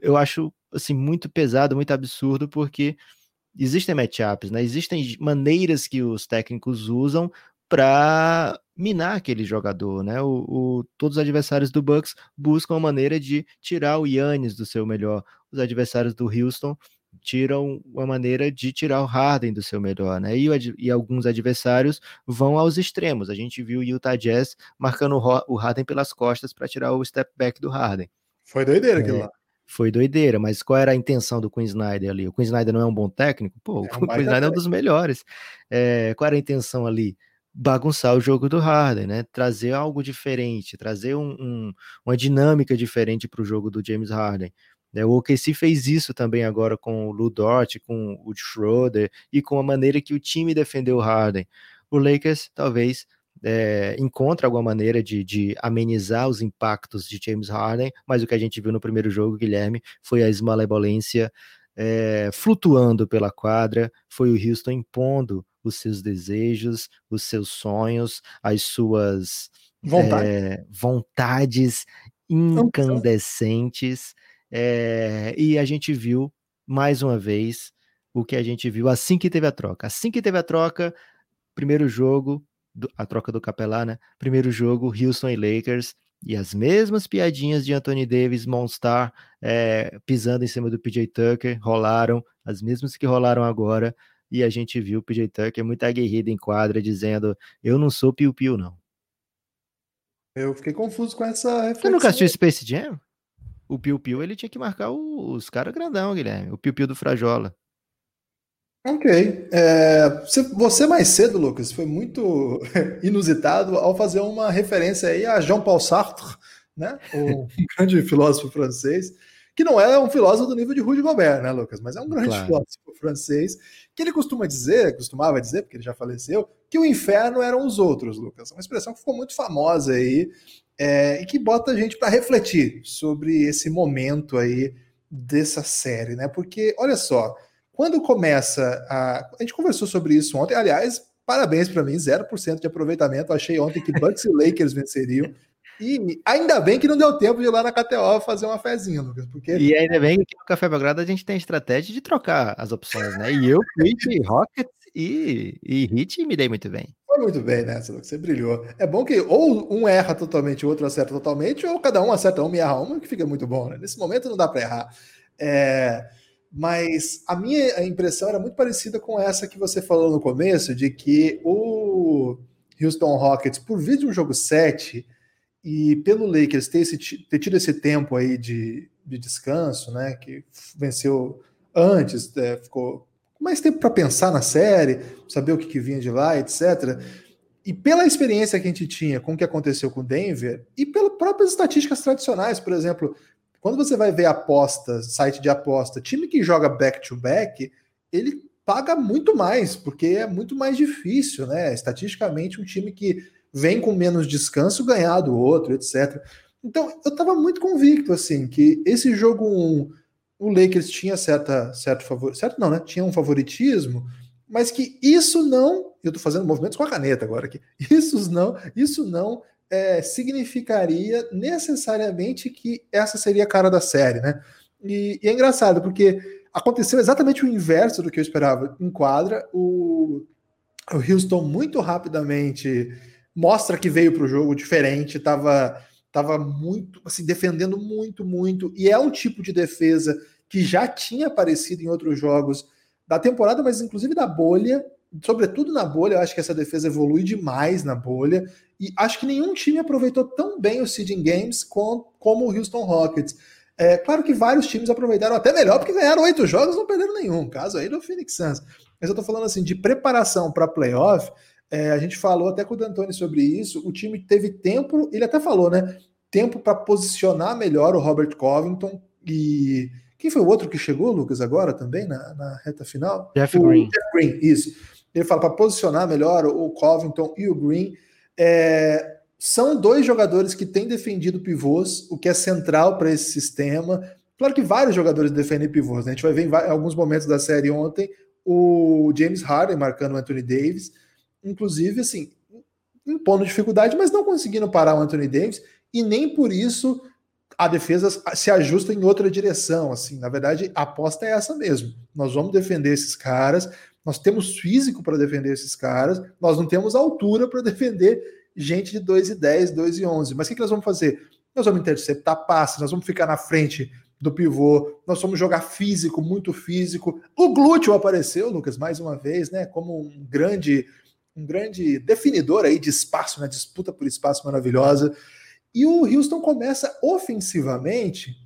eu acho assim muito pesado, muito absurdo, porque existem matchups, né? Existem maneiras que os técnicos usam para minar aquele jogador, né? O, o, todos os adversários do Bucks buscam uma maneira de tirar o Yannis do seu melhor. Os adversários do Houston tiram uma maneira de tirar o Harden do seu melhor, né? E, e alguns adversários vão aos extremos. A gente viu o Utah Jazz marcando o Harden pelas costas para tirar o step back do Harden. Foi doideira aquilo é, lá. Foi doideira, mas qual era a intenção do Queen Snyder ali? O Queen Snyder não é um bom técnico? Pô, é um o Queen Snyder é um dos melhores. É, qual era a intenção ali? Bagunçar o jogo do Harden, né? Trazer algo diferente, trazer um, um, uma dinâmica diferente para o jogo do James Harden. Né? O OKC fez isso também agora com o Lu Dort, com o Schroeder e com a maneira que o time defendeu o Harden. O Lakers talvez é, encontre alguma maneira de, de, amenizar os impactos de James Harden, mas o que a gente viu no primeiro jogo, Guilherme, foi a esmalebolência é, flutuando pela quadra, foi o Houston impondo os seus desejos, os seus sonhos, as suas Vontade. é, vontades incandescentes. É, e a gente viu mais uma vez o que a gente viu assim que teve a troca. Assim que teve a troca, primeiro jogo, a troca do Capelá, né? Primeiro jogo, Houston e Lakers. E as mesmas piadinhas de Anthony Davis, Monstar, é, pisando em cima do PJ Tucker, rolaram, as mesmas que rolaram agora e a gente viu o PJ Tucker muito aguerrido em quadra, dizendo: Eu não sou piu-piu, não. Eu fiquei confuso com essa reflexão. Você nunca assistiu Space Jam? O Piu Piu ele tinha que marcar os caras grandão, Guilherme. O Piu Piu do Frajola. Ok. É, você mais cedo, Lucas, foi muito inusitado ao fazer uma referência aí a Jean-Paul Sartre, né? O grande filósofo francês, que não é um filósofo do nível de Rudy Gobert, né, Lucas? Mas é um grande claro. filósofo francês que ele costuma dizer, costumava dizer, porque ele já faleceu, que o inferno eram os outros, Lucas. Uma expressão que ficou muito famosa aí é, e que bota a gente para refletir sobre esse momento aí dessa série, né? Porque, olha só, quando começa a. A gente conversou sobre isso ontem, aliás, parabéns para mim, 0% de aproveitamento. Achei ontem que Bucks e Lakers venceriam. E ainda bem que não deu tempo de ir lá na KTO fazer uma fezinha, Lucas. Porque... E ainda bem que no Café Belgrado a gente tem estratégia de trocar as opções, né? E eu fui de Rockets e, e Hit e me dei muito bem. Foi muito bem nessa, Lucas. Você brilhou. É bom que ou um erra totalmente, o outro acerta totalmente, ou cada um acerta uma e erra uma, que fica muito bom, né? Nesse momento não dá para errar. É... Mas a minha impressão era muito parecida com essa que você falou no começo, de que o Houston Rockets, por vir de um jogo 7 e pelo Lakers ter, esse, ter tido esse tempo aí de, de descanso, né, que venceu antes, é, ficou mais tempo para pensar na série, saber o que, que, vinha de lá, etc. E pela experiência que a gente tinha com o que aconteceu com o Denver, e pelas próprias estatísticas tradicionais, por exemplo, quando você vai ver aposta, site de aposta, time que joga back-to-back, -back, ele paga muito mais, porque é muito mais difícil, né? Estatisticamente, um time que vem com menos descanso ganhar do outro, etc. Então, eu estava muito convicto, assim, que esse jogo 1, o Lakers tinha certa, certo favor, certo não, né? Tinha um favoritismo, mas que isso não, eu estou fazendo movimentos com a caneta agora aqui, isso não, isso não é, significaria necessariamente que essa seria a cara da série, né? E, e, é engraçado, porque aconteceu exatamente o inverso do que eu esperava. Em quadra, o, o Houston muito rapidamente mostra que veio para o jogo diferente, estava tava muito, assim, defendendo muito, muito, e é um tipo de defesa que já tinha aparecido em outros jogos da temporada, mas inclusive da bolha, sobretudo na bolha, eu acho que essa defesa evolui demais na bolha, e acho que nenhum time aproveitou tão bem os seeding games com, como o Houston Rockets. É claro que vários times aproveitaram até melhor, porque ganharam oito jogos não perderam nenhum, caso aí do Phoenix Suns. Mas eu tô falando assim, de preparação para playoff, é, a gente falou até com o D'Antoni sobre isso. O time teve tempo, ele até falou, né? Tempo para posicionar melhor o Robert Covington e. Quem foi o outro que chegou, Lucas, agora também na, na reta final? Jeff o Green. Jeff Green, isso. Ele fala para posicionar melhor o Covington e o Green. É, são dois jogadores que têm defendido pivôs, o que é central para esse sistema. Claro que vários jogadores defendem pivôs. Né? A gente vai ver em alguns momentos da série ontem o James Harden marcando o Anthony Davis inclusive, assim, impondo dificuldade, mas não conseguindo parar o Anthony Davis, e nem por isso a defesa se ajusta em outra direção. Assim, na verdade, a aposta é essa mesmo. Nós vamos defender esses caras, nós temos físico para defender esses caras, nós não temos altura para defender gente de 2 e 10, 2 e 11. Mas o que, que nós vamos fazer? Nós vamos interceptar passes, nós vamos ficar na frente do pivô, nós vamos jogar físico, muito físico. O glúteo apareceu, Lucas, mais uma vez, né, como um grande um grande definidor aí de espaço, na né, disputa por espaço maravilhosa. E o Houston começa ofensivamente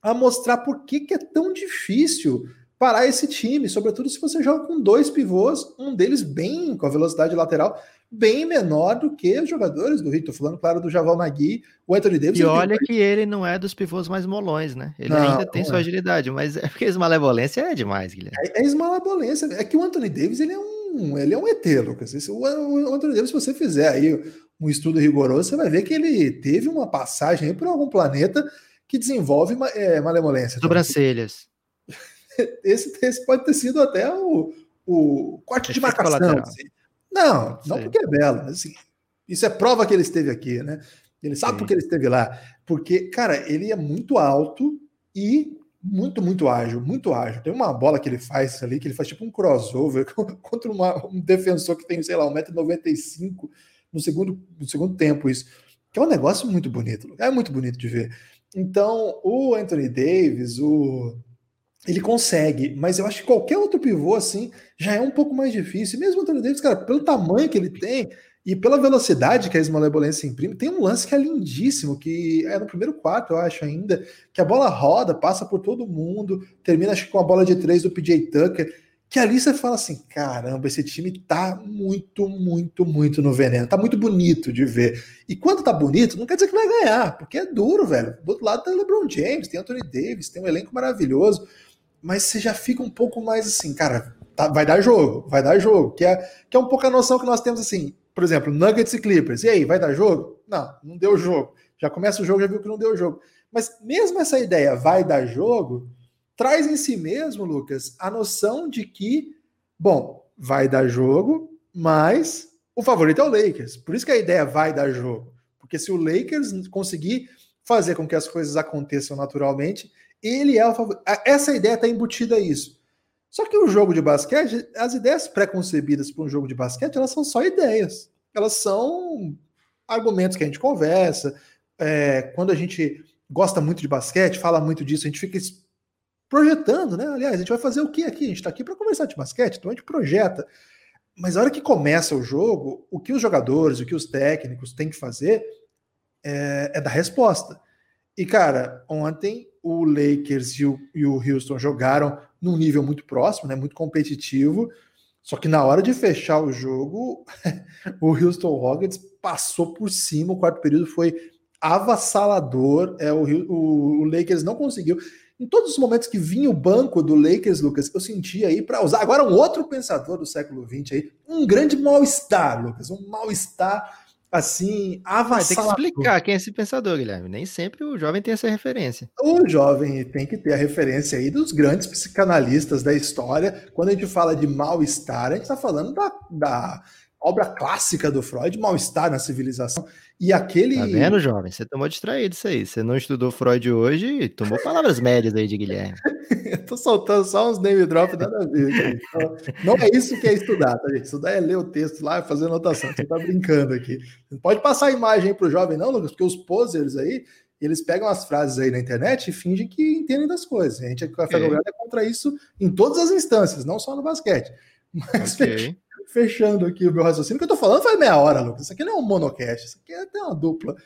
a mostrar por que, que é tão difícil parar esse time, sobretudo se você joga com dois pivôs, um deles bem com a velocidade lateral bem menor do que os jogadores do Rio. Tô falando, claro, do Javal Magui, o Anthony Davis. E olha que ele não é dos pivôs mais molões, né? Ele não, ainda tem sua é. agilidade, mas é porque a esmalevolência é demais, Guilherme. É, é esmalevolência. É que o Anthony Davis, ele é um ele é um ET, Lucas. Esse, o, o Anthony Davis, se você fizer aí um estudo rigoroso, você vai ver que ele teve uma passagem aí por algum planeta que desenvolve é, malemolência. Sobrancelhas. Esse, esse pode ter sido até o, o corte de marcação. Assim. Não, não porque é belo, assim, isso é prova que ele esteve aqui, né? Ele sabe Sim. porque ele esteve lá. Porque, cara, ele é muito alto e muito, muito ágil, muito ágil. Tem uma bola que ele faz ali, que ele faz tipo um crossover contra uma, um defensor que tem, sei lá, 1,95m no segundo, no segundo tempo, isso. Que é um negócio muito bonito, é muito bonito de ver. Então, o Anthony Davis, o ele consegue, mas eu acho que qualquer outro pivô assim já é um pouco mais difícil. Mesmo o Anthony Davis, cara, pelo tamanho que ele tem, E pela velocidade que a esmolebolência imprime, tem um lance que é lindíssimo, que é no primeiro quarto, eu acho ainda, que a bola roda, passa por todo mundo, termina acho com a bola de três do PJ Tucker, que ali você fala assim, caramba, esse time tá muito, muito, muito no veneno, tá muito bonito de ver. E quando tá bonito, não quer dizer que vai ganhar, porque é duro, velho. Do outro lado tem LeBron James, tem Anthony Davis, tem um elenco maravilhoso, mas você já fica um pouco mais assim, cara, tá, vai dar jogo, vai dar jogo, que é, que é um pouco a noção que nós temos assim, por exemplo, Nuggets e Clippers. E aí, vai dar jogo? Não, não deu jogo. Já começa o jogo, já viu que não deu jogo. Mas mesmo essa ideia vai dar jogo, traz em si mesmo, Lucas, a noção de que, bom, vai dar jogo, mas o favorito é o Lakers. Por isso que a ideia vai dar jogo. Porque se o Lakers conseguir fazer com que as coisas aconteçam naturalmente, ele é o favorito. Essa ideia está embutida a isso. Só que o jogo de basquete, as ideias pré-concebidas para um jogo de basquete, elas são só ideias. Elas são argumentos que a gente conversa. É, quando a gente gosta muito de basquete, fala muito disso, a gente fica projetando, né? Aliás, a gente vai fazer o que aqui? A gente está aqui para conversar de basquete, então a gente projeta. Mas a hora que começa o jogo, o que os jogadores, o que os técnicos têm que fazer é, é dar resposta. E, cara, ontem o Lakers e o, e o Houston jogaram num nível muito próximo, né, muito competitivo. Só que na hora de fechar o jogo, o Houston Rockets passou por cima. O quarto período foi avassalador. É, o, o, o Lakers não conseguiu. Em todos os momentos que vinha o banco do Lakers, Lucas, eu sentia aí para usar agora um outro pensador do século XX aí, um grande mal-estar, Lucas, um mal-estar assim, avassalador. Tem que explicar quem é esse pensador, Guilherme. Nem sempre o jovem tem essa referência. O jovem tem que ter a referência aí dos grandes psicanalistas da história. Quando a gente fala de mal-estar, a gente está falando da, da obra clássica do Freud, Mal-Estar na Civilização. E aquele. Tá vendo, jovem? Você tomou distraído isso aí. Você não estudou Freud hoje e tomou palavras médias aí de Guilherme. Eu tô soltando só uns name drop nada a ver. Então, não é isso que é estudar, tá, gente? Estudar é ler o texto lá e fazer anotação. Você tá brincando aqui. Não pode passar a imagem pro jovem, não, Lucas, porque os posers aí, eles pegam as frases aí na internet e fingem que entendem das coisas. A gente, a Café okay. é contra isso em todas as instâncias, não só no basquete. Mas okay fechando aqui o meu raciocínio, que eu tô falando faz meia hora, Lucas. Isso aqui não é um monocast, isso aqui é até uma dupla.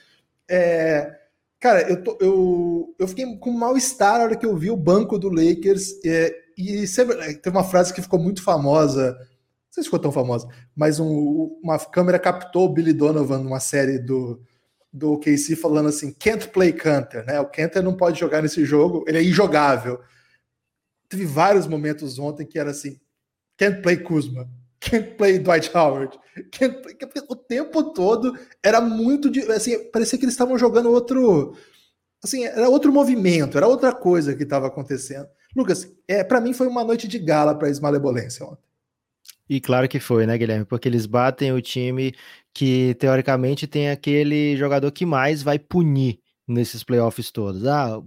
É, cara, eu, tô, eu, eu fiquei com mal-estar na hora que eu vi o banco do Lakers. É, e sempre, é, tem uma frase que ficou muito famosa, não sei se ficou tão famosa, mas um, uma câmera captou o Billy Donovan numa série do, do KC falando assim: can't play Canter, né? O Canter não pode jogar nesse jogo, ele é injogável. Teve vários momentos ontem que era assim: can't play Kuzma can't play Dwight Howard. Can't play, o tempo todo era muito assim, parecia que eles estavam jogando outro, assim, era outro movimento, era outra coisa que estava acontecendo. Lucas, é, para mim foi uma noite de gala para a Esmalébolência ontem. E claro que foi, né, Guilherme? Porque eles batem o time que teoricamente tem aquele jogador que mais vai punir nesses playoffs todos. Ah,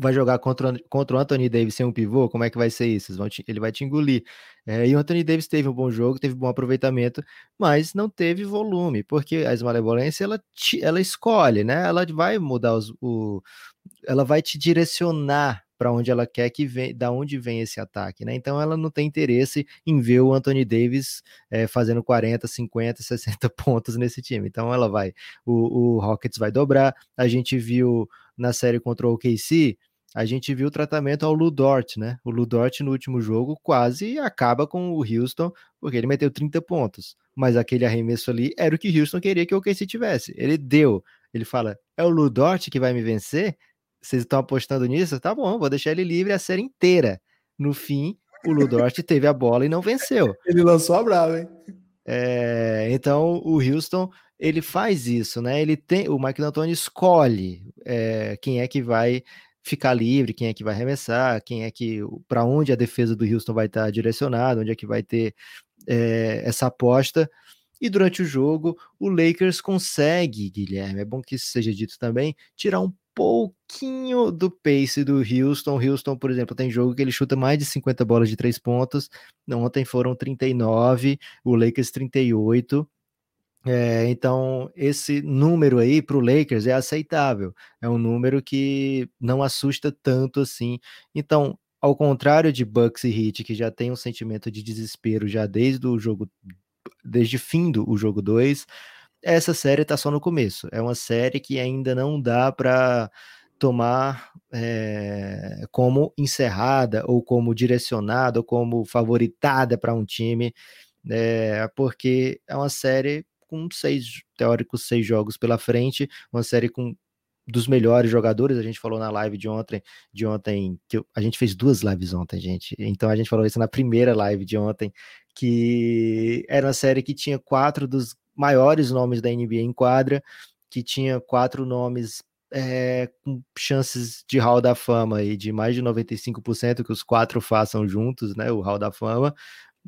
vai jogar contra, contra o Anthony Davis sem um pivô, como é que vai ser isso? Te, ele vai te engolir. É, e o Anthony Davis teve um bom jogo, teve bom aproveitamento, mas não teve volume, porque a esmalevolência ela, ela escolhe, né? Ela vai mudar os, o. Ela vai te direcionar para onde ela quer que vem, da onde vem esse ataque, né? Então ela não tem interesse em ver o Anthony Davis é, fazendo 40, 50, 60 pontos nesse time. Então ela vai, o, o Rockets vai dobrar. A gente viu na série contra o OKC, a gente viu o tratamento ao Ludort, né? O Ludort no último jogo quase acaba com o Houston, porque ele meteu 30 pontos. Mas aquele arremesso ali era o que Houston queria que o OKC tivesse. Ele deu. Ele fala: é o Ludort que vai me vencer? Vocês estão apostando nisso? Tá bom, vou deixar ele livre a série inteira. No fim, o Ludort teve a bola e não venceu. Ele lançou a brava, hein? É, então o Houston ele faz isso, né? Ele tem o Mike D'Antoni escolhe é, quem é que vai ficar livre, quem é que vai arremessar, quem é que para onde a defesa do Houston vai estar direcionada, onde é que vai ter é, essa aposta. E durante o jogo, o Lakers consegue, Guilherme, é bom que isso seja dito também, tirar um pouquinho do pace do Houston. Houston, por exemplo, tem jogo que ele chuta mais de 50 bolas de três pontos. Ontem foram 39, o Lakers 38. É, então, esse número aí para o Lakers é aceitável, é um número que não assusta tanto assim. Então, ao contrário de Bucks e Heat, que já tem um sentimento de desespero já desde o jogo desde findo o jogo 2. Essa série está só no começo. É uma série que ainda não dá para tomar é, como encerrada ou como direcionada ou como favoritada para um time, é, porque é uma série com seis teóricos seis jogos pela frente, uma série com dos melhores jogadores, a gente falou na live de ontem, de ontem, que eu, a gente fez duas lives ontem, gente. Então a gente falou isso na primeira live de ontem, que era uma série que tinha quatro dos maiores nomes da NBA em quadra, que tinha quatro nomes é, com chances de Hall da Fama e de mais de 95% que os quatro façam juntos, né? O Hall da Fama.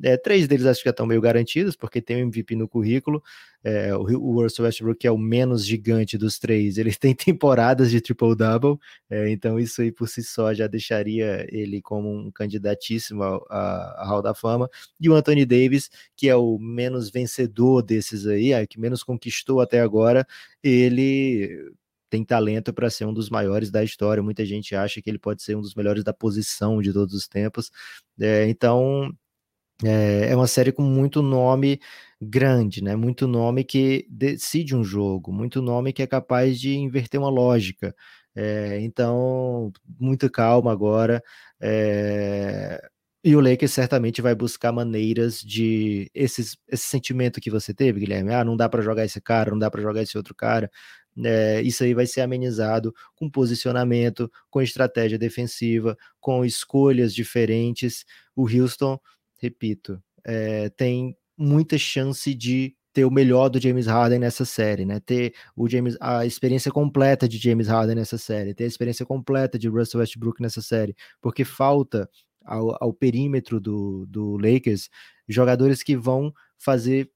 É, três deles acho que já estão meio garantidos, porque tem o MVP no currículo. É, o, o Russell Westbrook, que é o menos gigante dos três, ele tem temporadas de triple-double, é, então isso aí por si só já deixaria ele como um candidatíssimo a Hall da Fama. E o Anthony Davis, que é o menos vencedor desses aí, é, que menos conquistou até agora, ele tem talento para ser um dos maiores da história. Muita gente acha que ele pode ser um dos melhores da posição de todos os tempos. É, então, é, é, uma série com muito nome grande, né? Muito nome que decide um jogo, muito nome que é capaz de inverter uma lógica. É, então, muita calma agora. É, e o Lakers certamente vai buscar maneiras de esses, esse sentimento que você teve, Guilherme. Ah, não dá para jogar esse cara, não dá para jogar esse outro cara. É, isso aí vai ser amenizado com posicionamento, com estratégia defensiva, com escolhas diferentes. O Houston repito, é, tem muita chance de ter o melhor do James Harden nessa série, né? Ter o James, a experiência completa de James Harden nessa série, ter a experiência completa de Russell Westbrook nessa série, porque falta ao, ao perímetro do, do Lakers jogadores que vão fazer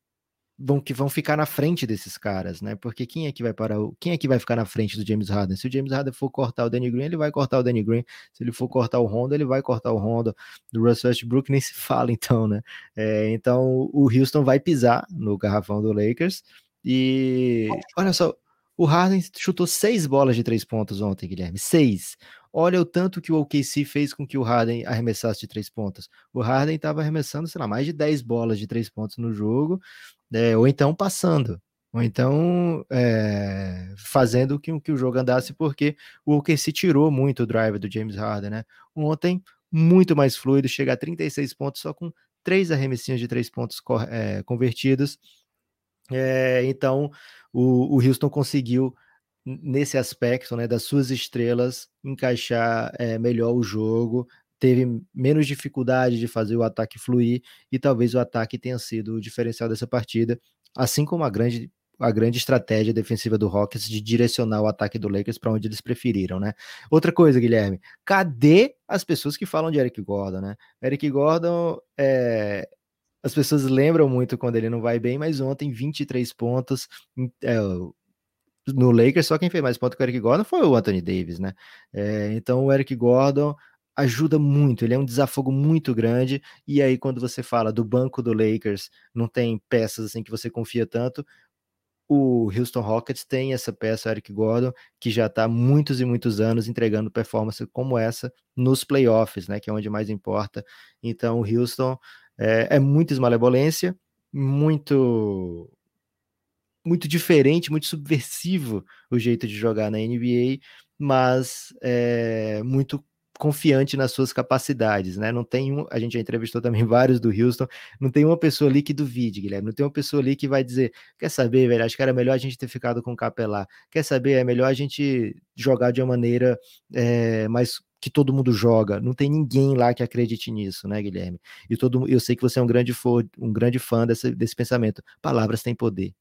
vão que vão ficar na frente desses caras, né? Porque quem é que vai parar o, quem é que vai ficar na frente do James Harden? Se o James Harden for cortar o Danny Green, ele vai cortar o Danny Green. Se ele for cortar o Honda, ele vai cortar o Honda. Do Russell Westbrook nem se fala então, né? É, então o Houston vai pisar no garrafão do Lakers e olha só, o Harden chutou seis bolas de três pontos ontem, Guilherme. Seis. Olha o tanto que o OKC fez com que o Harden arremessasse de três pontos. O Harden estava arremessando, sei lá, mais de dez bolas de três pontos no jogo é, ou então passando, ou então é, fazendo que, que o jogo andasse, porque o OKC tirou muito o drive do James Harden, né? Ontem, muito mais fluido, chega a 36 pontos só com três arremessinhos de três pontos é, convertidos. É, então, o, o Houston conseguiu nesse aspecto, né, das suas estrelas, encaixar é, melhor o jogo, teve menos dificuldade de fazer o ataque fluir e talvez o ataque tenha sido o diferencial dessa partida, assim como a grande a grande estratégia defensiva do Rockets de direcionar o ataque do Lakers para onde eles preferiram, né? Outra coisa, Guilherme, cadê as pessoas que falam de Eric Gordon, né? Eric Gordon, é... as pessoas lembram muito quando ele não vai bem, mas ontem 23 pontos, é, no Lakers, só quem fez mais pontos que o Eric Gordon foi o Anthony Davis, né? É, então o Eric Gordon ajuda muito, ele é um desafogo muito grande, e aí quando você fala do banco do Lakers, não tem peças assim que você confia tanto, o Houston Rockets tem essa peça, Eric Gordon, que já está muitos e muitos anos entregando performance como essa nos playoffs, né, que é onde mais importa. Então, o Houston é, é muita malevolência, muito muito diferente, muito subversivo o jeito de jogar na NBA, mas é muito confiante nas suas capacidades, né? Não tem um, a gente já entrevistou também vários do Houston, não tem uma pessoa ali que duvide, Guilherme, não tem uma pessoa ali que vai dizer, quer saber, velho, acho que era melhor a gente ter ficado com o Capelá, quer saber, é melhor a gente jogar de uma maneira é, mais que todo mundo joga, não tem ninguém lá que acredite nisso, né, Guilherme? E todo, eu sei que você é um grande fã, um grande fã desse, desse pensamento. Palavras têm poder.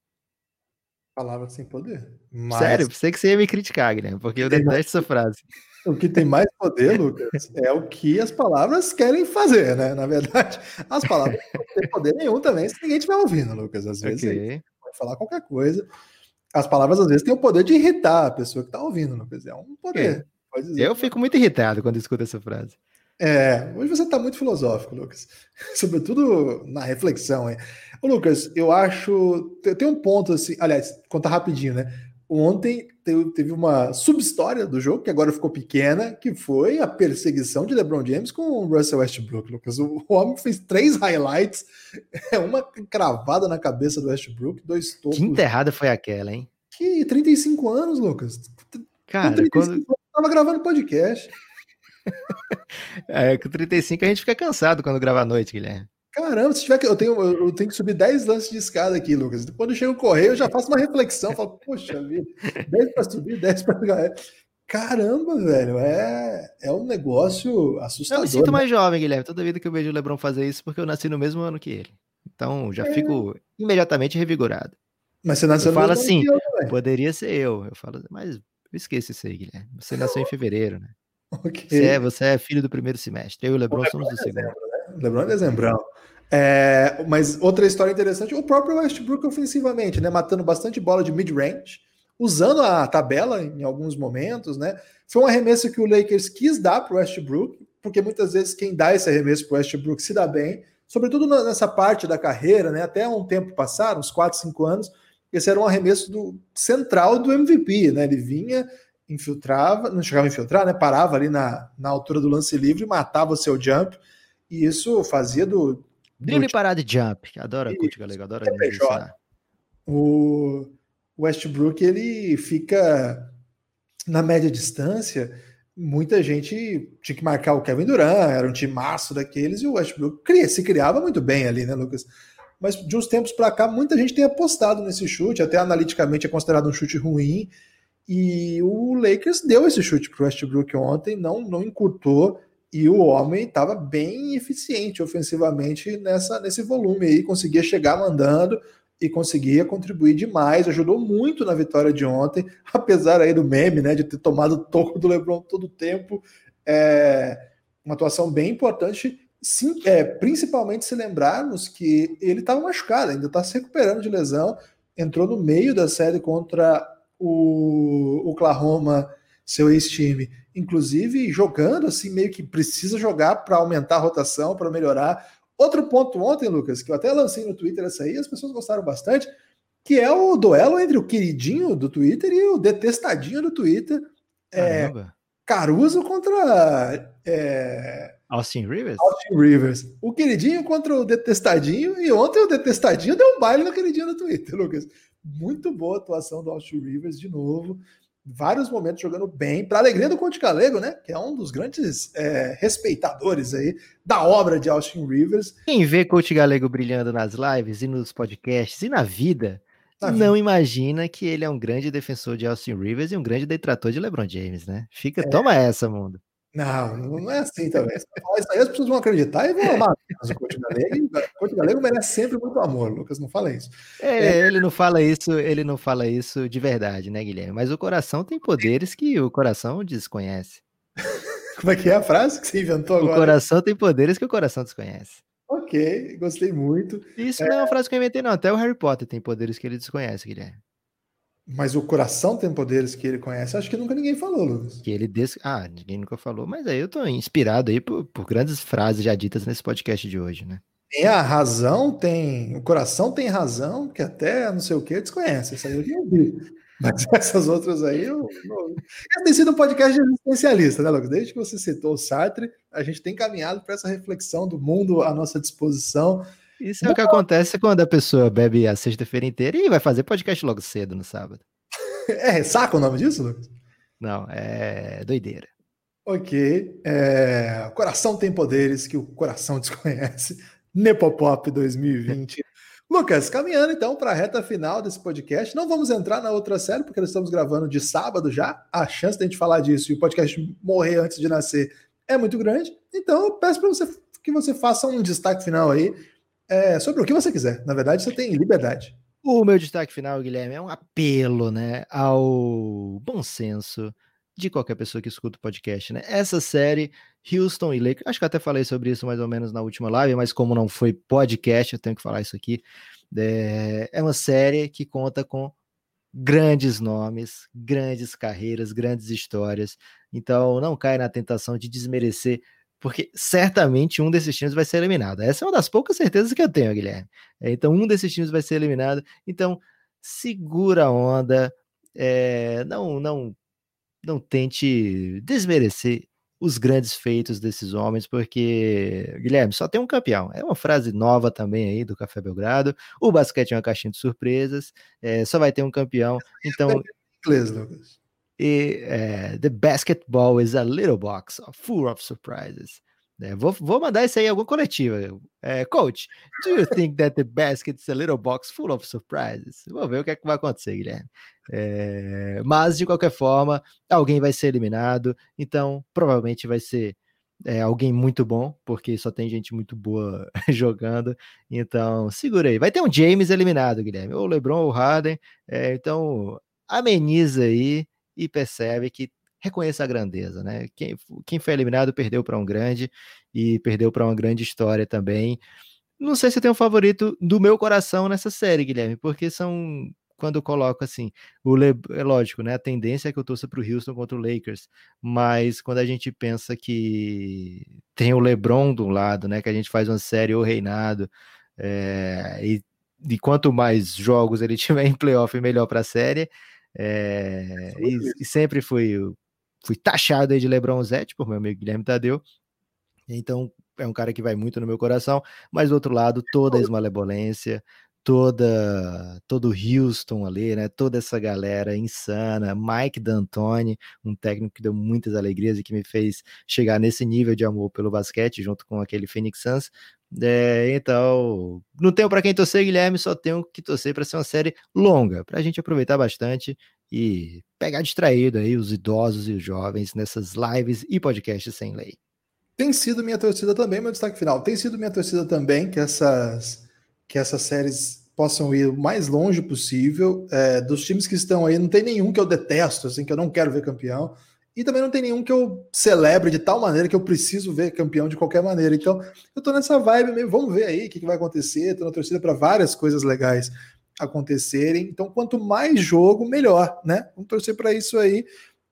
Palavras têm poder. Mas... Sério, sei que você ia me criticar, Guilherme, porque eu detesto essa frase. O que tem mais poder, Lucas, é o que as palavras querem fazer, né? Na verdade, as palavras não têm poder nenhum também se ninguém estiver ouvindo, Lucas. Às vezes okay. pode falar qualquer coisa. As palavras, às vezes, têm o poder de irritar a pessoa que está ouvindo, Lucas. É um poder. Okay. Eu fico muito irritado quando escuto essa frase. É, hoje você está muito filosófico, Lucas. Sobretudo na reflexão, hein? Ô, Lucas, eu acho. Tem um ponto assim, aliás, contar rapidinho, né? Ontem teve uma subhistória do jogo, que agora ficou pequena, que foi a perseguição de LeBron James com o Russell Westbrook, Lucas. O homem fez três highlights, é uma cravada na cabeça do Westbrook, dois tocos. Que enterrada foi aquela, hein? Que 35 anos, Lucas. Cara, com quando... anos, tava gravando podcast. é, com 35 a gente fica cansado quando grava à noite, Guilherme. Caramba, se tiver que. Eu tenho, eu tenho que subir 10 lances de escada aqui, Lucas. Quando chega o correio, eu já faço uma reflexão. Falo, poxa vida, 10 para subir, 10 para pegar. Caramba, velho, é, é um negócio assustador. Eu me sinto né? mais jovem, Guilherme. Toda vida que eu vejo o Lebron fazer isso, porque eu nasci no mesmo ano que ele. Então já é. fico imediatamente revigorado. Mas você nasceu eu no falo assim, eu, poderia ser eu. Eu falo, mas eu esqueço isso aí, Guilherme. Você nasceu em fevereiro, né? Okay. Você, é, você é filho do primeiro semestre. Eu e o Lebron, o Lebron somos do é segundo. Dezembro, né? Lebron é dezembrão. É, mas outra história interessante, o próprio Westbrook ofensivamente, né, matando bastante bola de mid-range, usando a tabela em alguns momentos, né? Foi um arremesso que o Lakers quis dar para o Westbrook, porque muitas vezes quem dá esse arremesso para o Westbrook se dá bem, sobretudo nessa parte da carreira, né? Até um tempo passado, uns 4, 5 anos, esse era um arremesso do central do MVP, né? Ele vinha, infiltrava, não chegava a infiltrar, né? Parava ali na, na altura do lance livre, matava o seu jump, e isso fazia do Drible parada de jump. Adora coach galego, adora é O Westbrook ele fica na média distância. Muita gente tinha que marcar o Kevin Durant, era um time maço daqueles, e o Westbrook cria, se criava muito bem ali, né, Lucas? Mas de uns tempos para cá, muita gente tem apostado nesse chute, até analiticamente é considerado um chute ruim. E o Lakers deu esse chute para o Westbrook ontem, não, não encurtou e o homem estava bem eficiente ofensivamente nessa, nesse volume aí, conseguia chegar mandando e conseguia contribuir demais, ajudou muito na vitória de ontem, apesar aí do meme, né, de ter tomado o toco do LeBron todo o tempo, é uma atuação bem importante, sim, é, principalmente se lembrarmos que ele estava machucado, ainda está se recuperando de lesão, entrou no meio da série contra o Oklahoma, seu ex-time, inclusive jogando assim, meio que precisa jogar para aumentar a rotação, para melhorar. Outro ponto ontem, Lucas, que eu até lancei no Twitter essa aí, as pessoas gostaram bastante, que é o duelo entre o queridinho do Twitter e o detestadinho do Twitter. É, Caruso contra. É, Austin Rivers? Austin Rivers. O queridinho contra o detestadinho, e ontem o detestadinho deu um baile no queridinho do Twitter, Lucas. Muito boa atuação do Austin Rivers de novo vários momentos jogando bem, para alegria do Conte Galego, né? Que é um dos grandes é, respeitadores aí da obra de Austin Rivers. Quem vê Coach Galego brilhando nas lives e nos podcasts e na vida, na não vida. imagina que ele é um grande defensor de Austin Rivers e um grande detrator de LeBron James, né? Fica, é. toma essa, mundo. Não, não é assim também. Se falar isso aí, as pessoas vão acreditar e vão amar o Coach Galego. O Galego merece sempre muito amor, Lucas, não fala isso. É, é, ele não fala isso, ele não fala isso de verdade, né, Guilherme? Mas o coração tem poderes que o coração desconhece. Como é que é a frase que você inventou agora? O coração tem poderes que o coração desconhece. Ok, gostei muito. Isso é... não é uma frase que eu inventei, não. Até o Harry Potter tem poderes que ele desconhece, Guilherme. Mas o coração tem poderes que ele conhece. Acho que nunca ninguém falou, Lucas. Que ele des... Ah, ninguém nunca falou. Mas aí eu tô inspirado aí por, por grandes frases já ditas nesse podcast de hoje, né? Tem a razão, tem. O coração tem razão, que até não sei o que desconhece. Isso aí eu já ouvi. Mas essas outras aí eu. Esse tem sido um podcast existencialista, né, Lucas? Desde que você citou o Sartre, a gente tem caminhado para essa reflexão do mundo à nossa disposição. Isso é o que acontece quando a pessoa bebe a sexta-feira inteira e vai fazer podcast logo cedo no sábado. É saca o nome disso, Lucas? Não, é doideira. Ok. É... Coração tem poderes que o coração desconhece. Nepopop 2020. Lucas, caminhando então para a reta final desse podcast. Não vamos entrar na outra série, porque nós estamos gravando de sábado já. A chance de a gente falar disso e o podcast morrer antes de nascer é muito grande. Então, eu peço para você que você faça um destaque final aí é, sobre o que você quiser. Na verdade, você tem liberdade. O meu destaque final, Guilherme, é um apelo né, ao bom senso de qualquer pessoa que escuta o podcast. Né? Essa série, Houston e Lakers, acho que até falei sobre isso mais ou menos na última live, mas como não foi podcast, eu tenho que falar isso aqui. É, é uma série que conta com grandes nomes, grandes carreiras, grandes histórias. Então, não cai na tentação de desmerecer porque certamente um desses times vai ser eliminado. Essa é uma das poucas certezas que eu tenho, Guilherme. É, então, um desses times vai ser eliminado. Então, segura a onda, é, não, não, não tente desmerecer os grandes feitos desses homens, porque, Guilherme, só tem um campeão. É uma frase nova também aí do Café Belgrado. O basquete é uma caixinha de surpresas, é, só vai ter um campeão. Então. Inglês, Lucas. E, é, the basketball is a little box full of surprises. É, vou, vou mandar isso aí em alguma coletiva. É, coach, do you think that the basket is a little box full of surprises? Vou ver o que, é que vai acontecer, Guilherme. É, mas, de qualquer forma, alguém vai ser eliminado, então provavelmente vai ser é, alguém muito bom, porque só tem gente muito boa jogando. Então, segura aí. Vai ter um James eliminado, Guilherme, ou LeBron ou Harden. É, então, ameniza aí e percebe que reconheça a grandeza, né? Quem, quem foi eliminado perdeu para um grande e perdeu para uma grande história também. Não sei se tem um favorito do meu coração nessa série, Guilherme, porque são quando eu coloco assim, o Le... é lógico, né? A tendência é que eu torça para o Houston contra o Lakers, mas quando a gente pensa que tem o LeBron do lado, né? Que a gente faz uma série ou reinado, é... e, e quanto mais jogos ele tiver em playoff, melhor para a série. É... E, e, sempre fui fui taxado aí de LeBron Zete por meu amigo Guilherme Tadeu. Então, é um cara que vai muito no meu coração, mas do outro lado, toda a esmalebolência, toda todo Houston ali, né? Toda essa galera insana, Mike D'Antoni, um técnico que deu muitas alegrias e que me fez chegar nesse nível de amor pelo basquete, junto com aquele Phoenix Suns. É, então, não tenho para quem torcer, Guilherme, só tenho que torcer para ser uma série longa, para a gente aproveitar bastante e pegar distraído aí os idosos e os jovens nessas lives e podcasts sem lei. Tem sido minha torcida também, meu destaque final. Tem sido minha torcida também que essas, que essas séries possam ir o mais longe possível. É, dos times que estão aí, não tem nenhum que eu detesto, assim, que eu não quero ver campeão. E também não tem nenhum que eu celebre de tal maneira que eu preciso ver campeão de qualquer maneira. Então, eu tô nessa vibe mesmo. Vamos ver aí o que, que vai acontecer. Tô na torcida para várias coisas legais acontecerem. Então, quanto mais jogo, melhor, né? Vamos torcer para isso aí.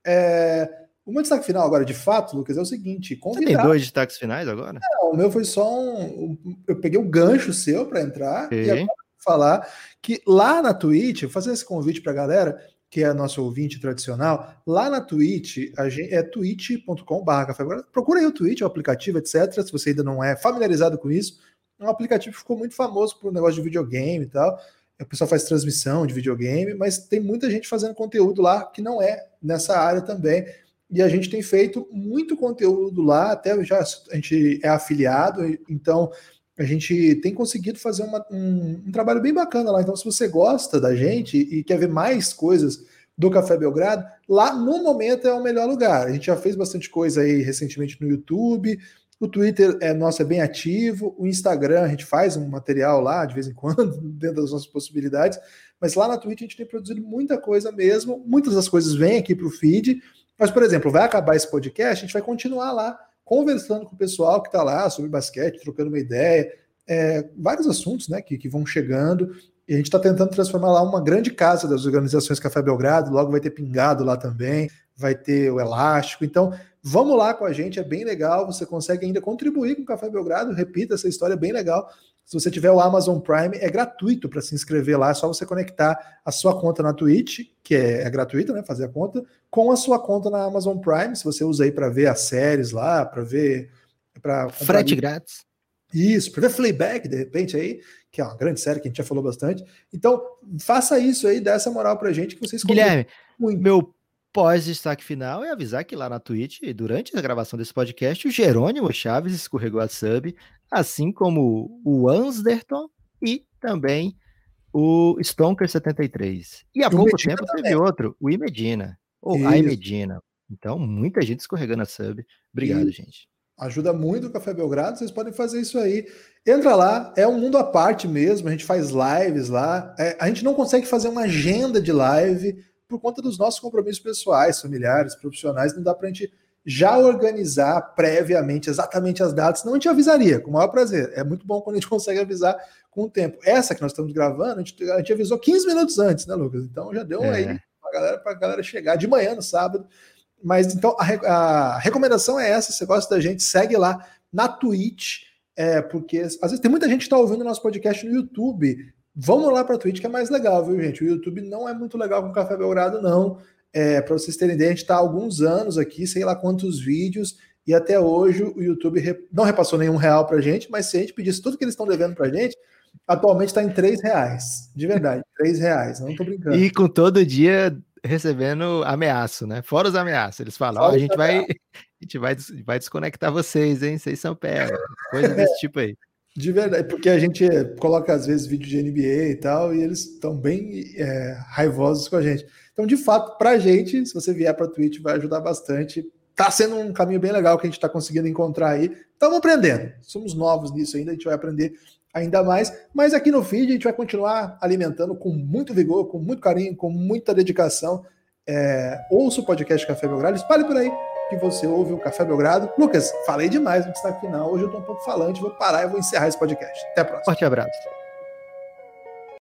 É... O meu destaque final agora, de fato, Lucas, é o seguinte: convidar... Você tem dois destaques finais agora? Não, o meu foi só um. Eu peguei o gancho seu para entrar okay. e agora falar que lá na Twitch, vou fazer esse convite para a galera que é nosso ouvinte tradicional, lá na Twitch, a gente, é twitch.com.br. Procura aí o Twitch, o aplicativo, etc. Se você ainda não é familiarizado com isso, é um aplicativo que ficou muito famoso por um negócio de videogame e tal o pessoal faz transmissão de videogame, mas tem muita gente fazendo conteúdo lá que não é nessa área também. E a gente tem feito muito conteúdo lá, até já a gente é afiliado, então a gente tem conseguido fazer uma, um, um, trabalho bem bacana lá. Então, se você gosta da gente e quer ver mais coisas do Café Belgrado, lá no momento é o melhor lugar. A gente já fez bastante coisa aí recentemente no YouTube, o Twitter é nosso é bem ativo, o Instagram a gente faz um material lá de vez em quando, dentro das nossas possibilidades, mas lá na Twitch a gente tem produzido muita coisa mesmo. Muitas das coisas vêm aqui para o feed, mas, por exemplo, vai acabar esse podcast, a gente vai continuar lá conversando com o pessoal que está lá sobre basquete, trocando uma ideia, é, vários assuntos né, que, que vão chegando. E a gente está tentando transformar lá uma grande casa das organizações Café Belgrado, logo vai ter pingado lá também, vai ter o elástico. Então, Vamos lá com a gente, é bem legal. Você consegue ainda contribuir com o Café Belgrado. Repita, essa história é bem legal. Se você tiver o Amazon Prime, é gratuito para se inscrever lá. É só você conectar a sua conta na Twitch, que é, é gratuita, né? Fazer a conta, com a sua conta na Amazon Prime. Se você usa aí para ver as séries lá, para ver. Pra Frete grátis. Isso, para ver Fleabag, de repente, aí, que é uma grande série que a gente já falou bastante. Então, faça isso aí, dá essa moral pra gente que vocês Guilherme, muito. meu pós-destaque final é avisar que lá na Twitch, durante a gravação desse podcast, o Jerônimo Chaves escorregou a sub, assim como o Ansderton e também o Stonker73. E há pouco Medina tempo também. teve outro, o Imedina, ou Isso. a Imedina. Então, muita gente escorregando a sub. Obrigado, Isso. gente. Ajuda muito o Café Belgrado, vocês podem fazer isso aí. Entra lá, é um mundo à parte mesmo, a gente faz lives lá. É, a gente não consegue fazer uma agenda de live, por conta dos nossos compromissos pessoais, familiares, profissionais, não dá para a gente já organizar previamente exatamente as datas, senão a gente avisaria, com o maior prazer. É muito bom quando a gente consegue avisar com o tempo. Essa que nós estamos gravando, a gente, a gente avisou 15 minutos antes, né, Lucas? Então já deu é. aí para galera, a galera chegar de manhã no sábado. Mas então a, a, recomendação é essa: se você gosta da gente, segue lá na Twitch, é, porque às vezes tem muita gente que está ouvindo nosso podcast no YouTube vamos lá para a Twitch que é mais legal, viu, gente? O YouTube não é muito legal com o Café Belgrado, não. É, para vocês terem ideia, a gente está há alguns anos aqui, sei lá quantos vídeos, e até hoje o YouTube não repassou nenhum real para a gente, mas se a gente pedisse tudo que eles estão devendo para a gente, atualmente está em três reais. De verdade, três reais, não estou brincando. E com todo dia recebendo ameaço, né? Fora os ameaços. Eles falam, oh, a gente vai, a gente vai, vai desconectar vocês, hein? Vocês são pega. Coisa desse tipo aí. De verdade, porque a gente coloca às vezes vídeo de NBA e tal, e eles estão bem é, raivosos com a gente. Então, de fato, para a gente, se você vier para Twitch, vai ajudar bastante. Tá sendo um caminho bem legal que a gente está conseguindo encontrar aí. Estamos aprendendo. Somos novos nisso ainda, a gente vai aprender ainda mais. Mas aqui no feed a gente vai continuar alimentando com muito vigor, com muito carinho, com muita dedicação. É, ouça o podcast Café Belgrado, espalhe por aí que você ouve o Café Belgrado. Lucas, falei demais no destaque final. Hoje eu estou um pouco falante, vou parar e vou encerrar esse podcast. Até a próxima. Forte abraço.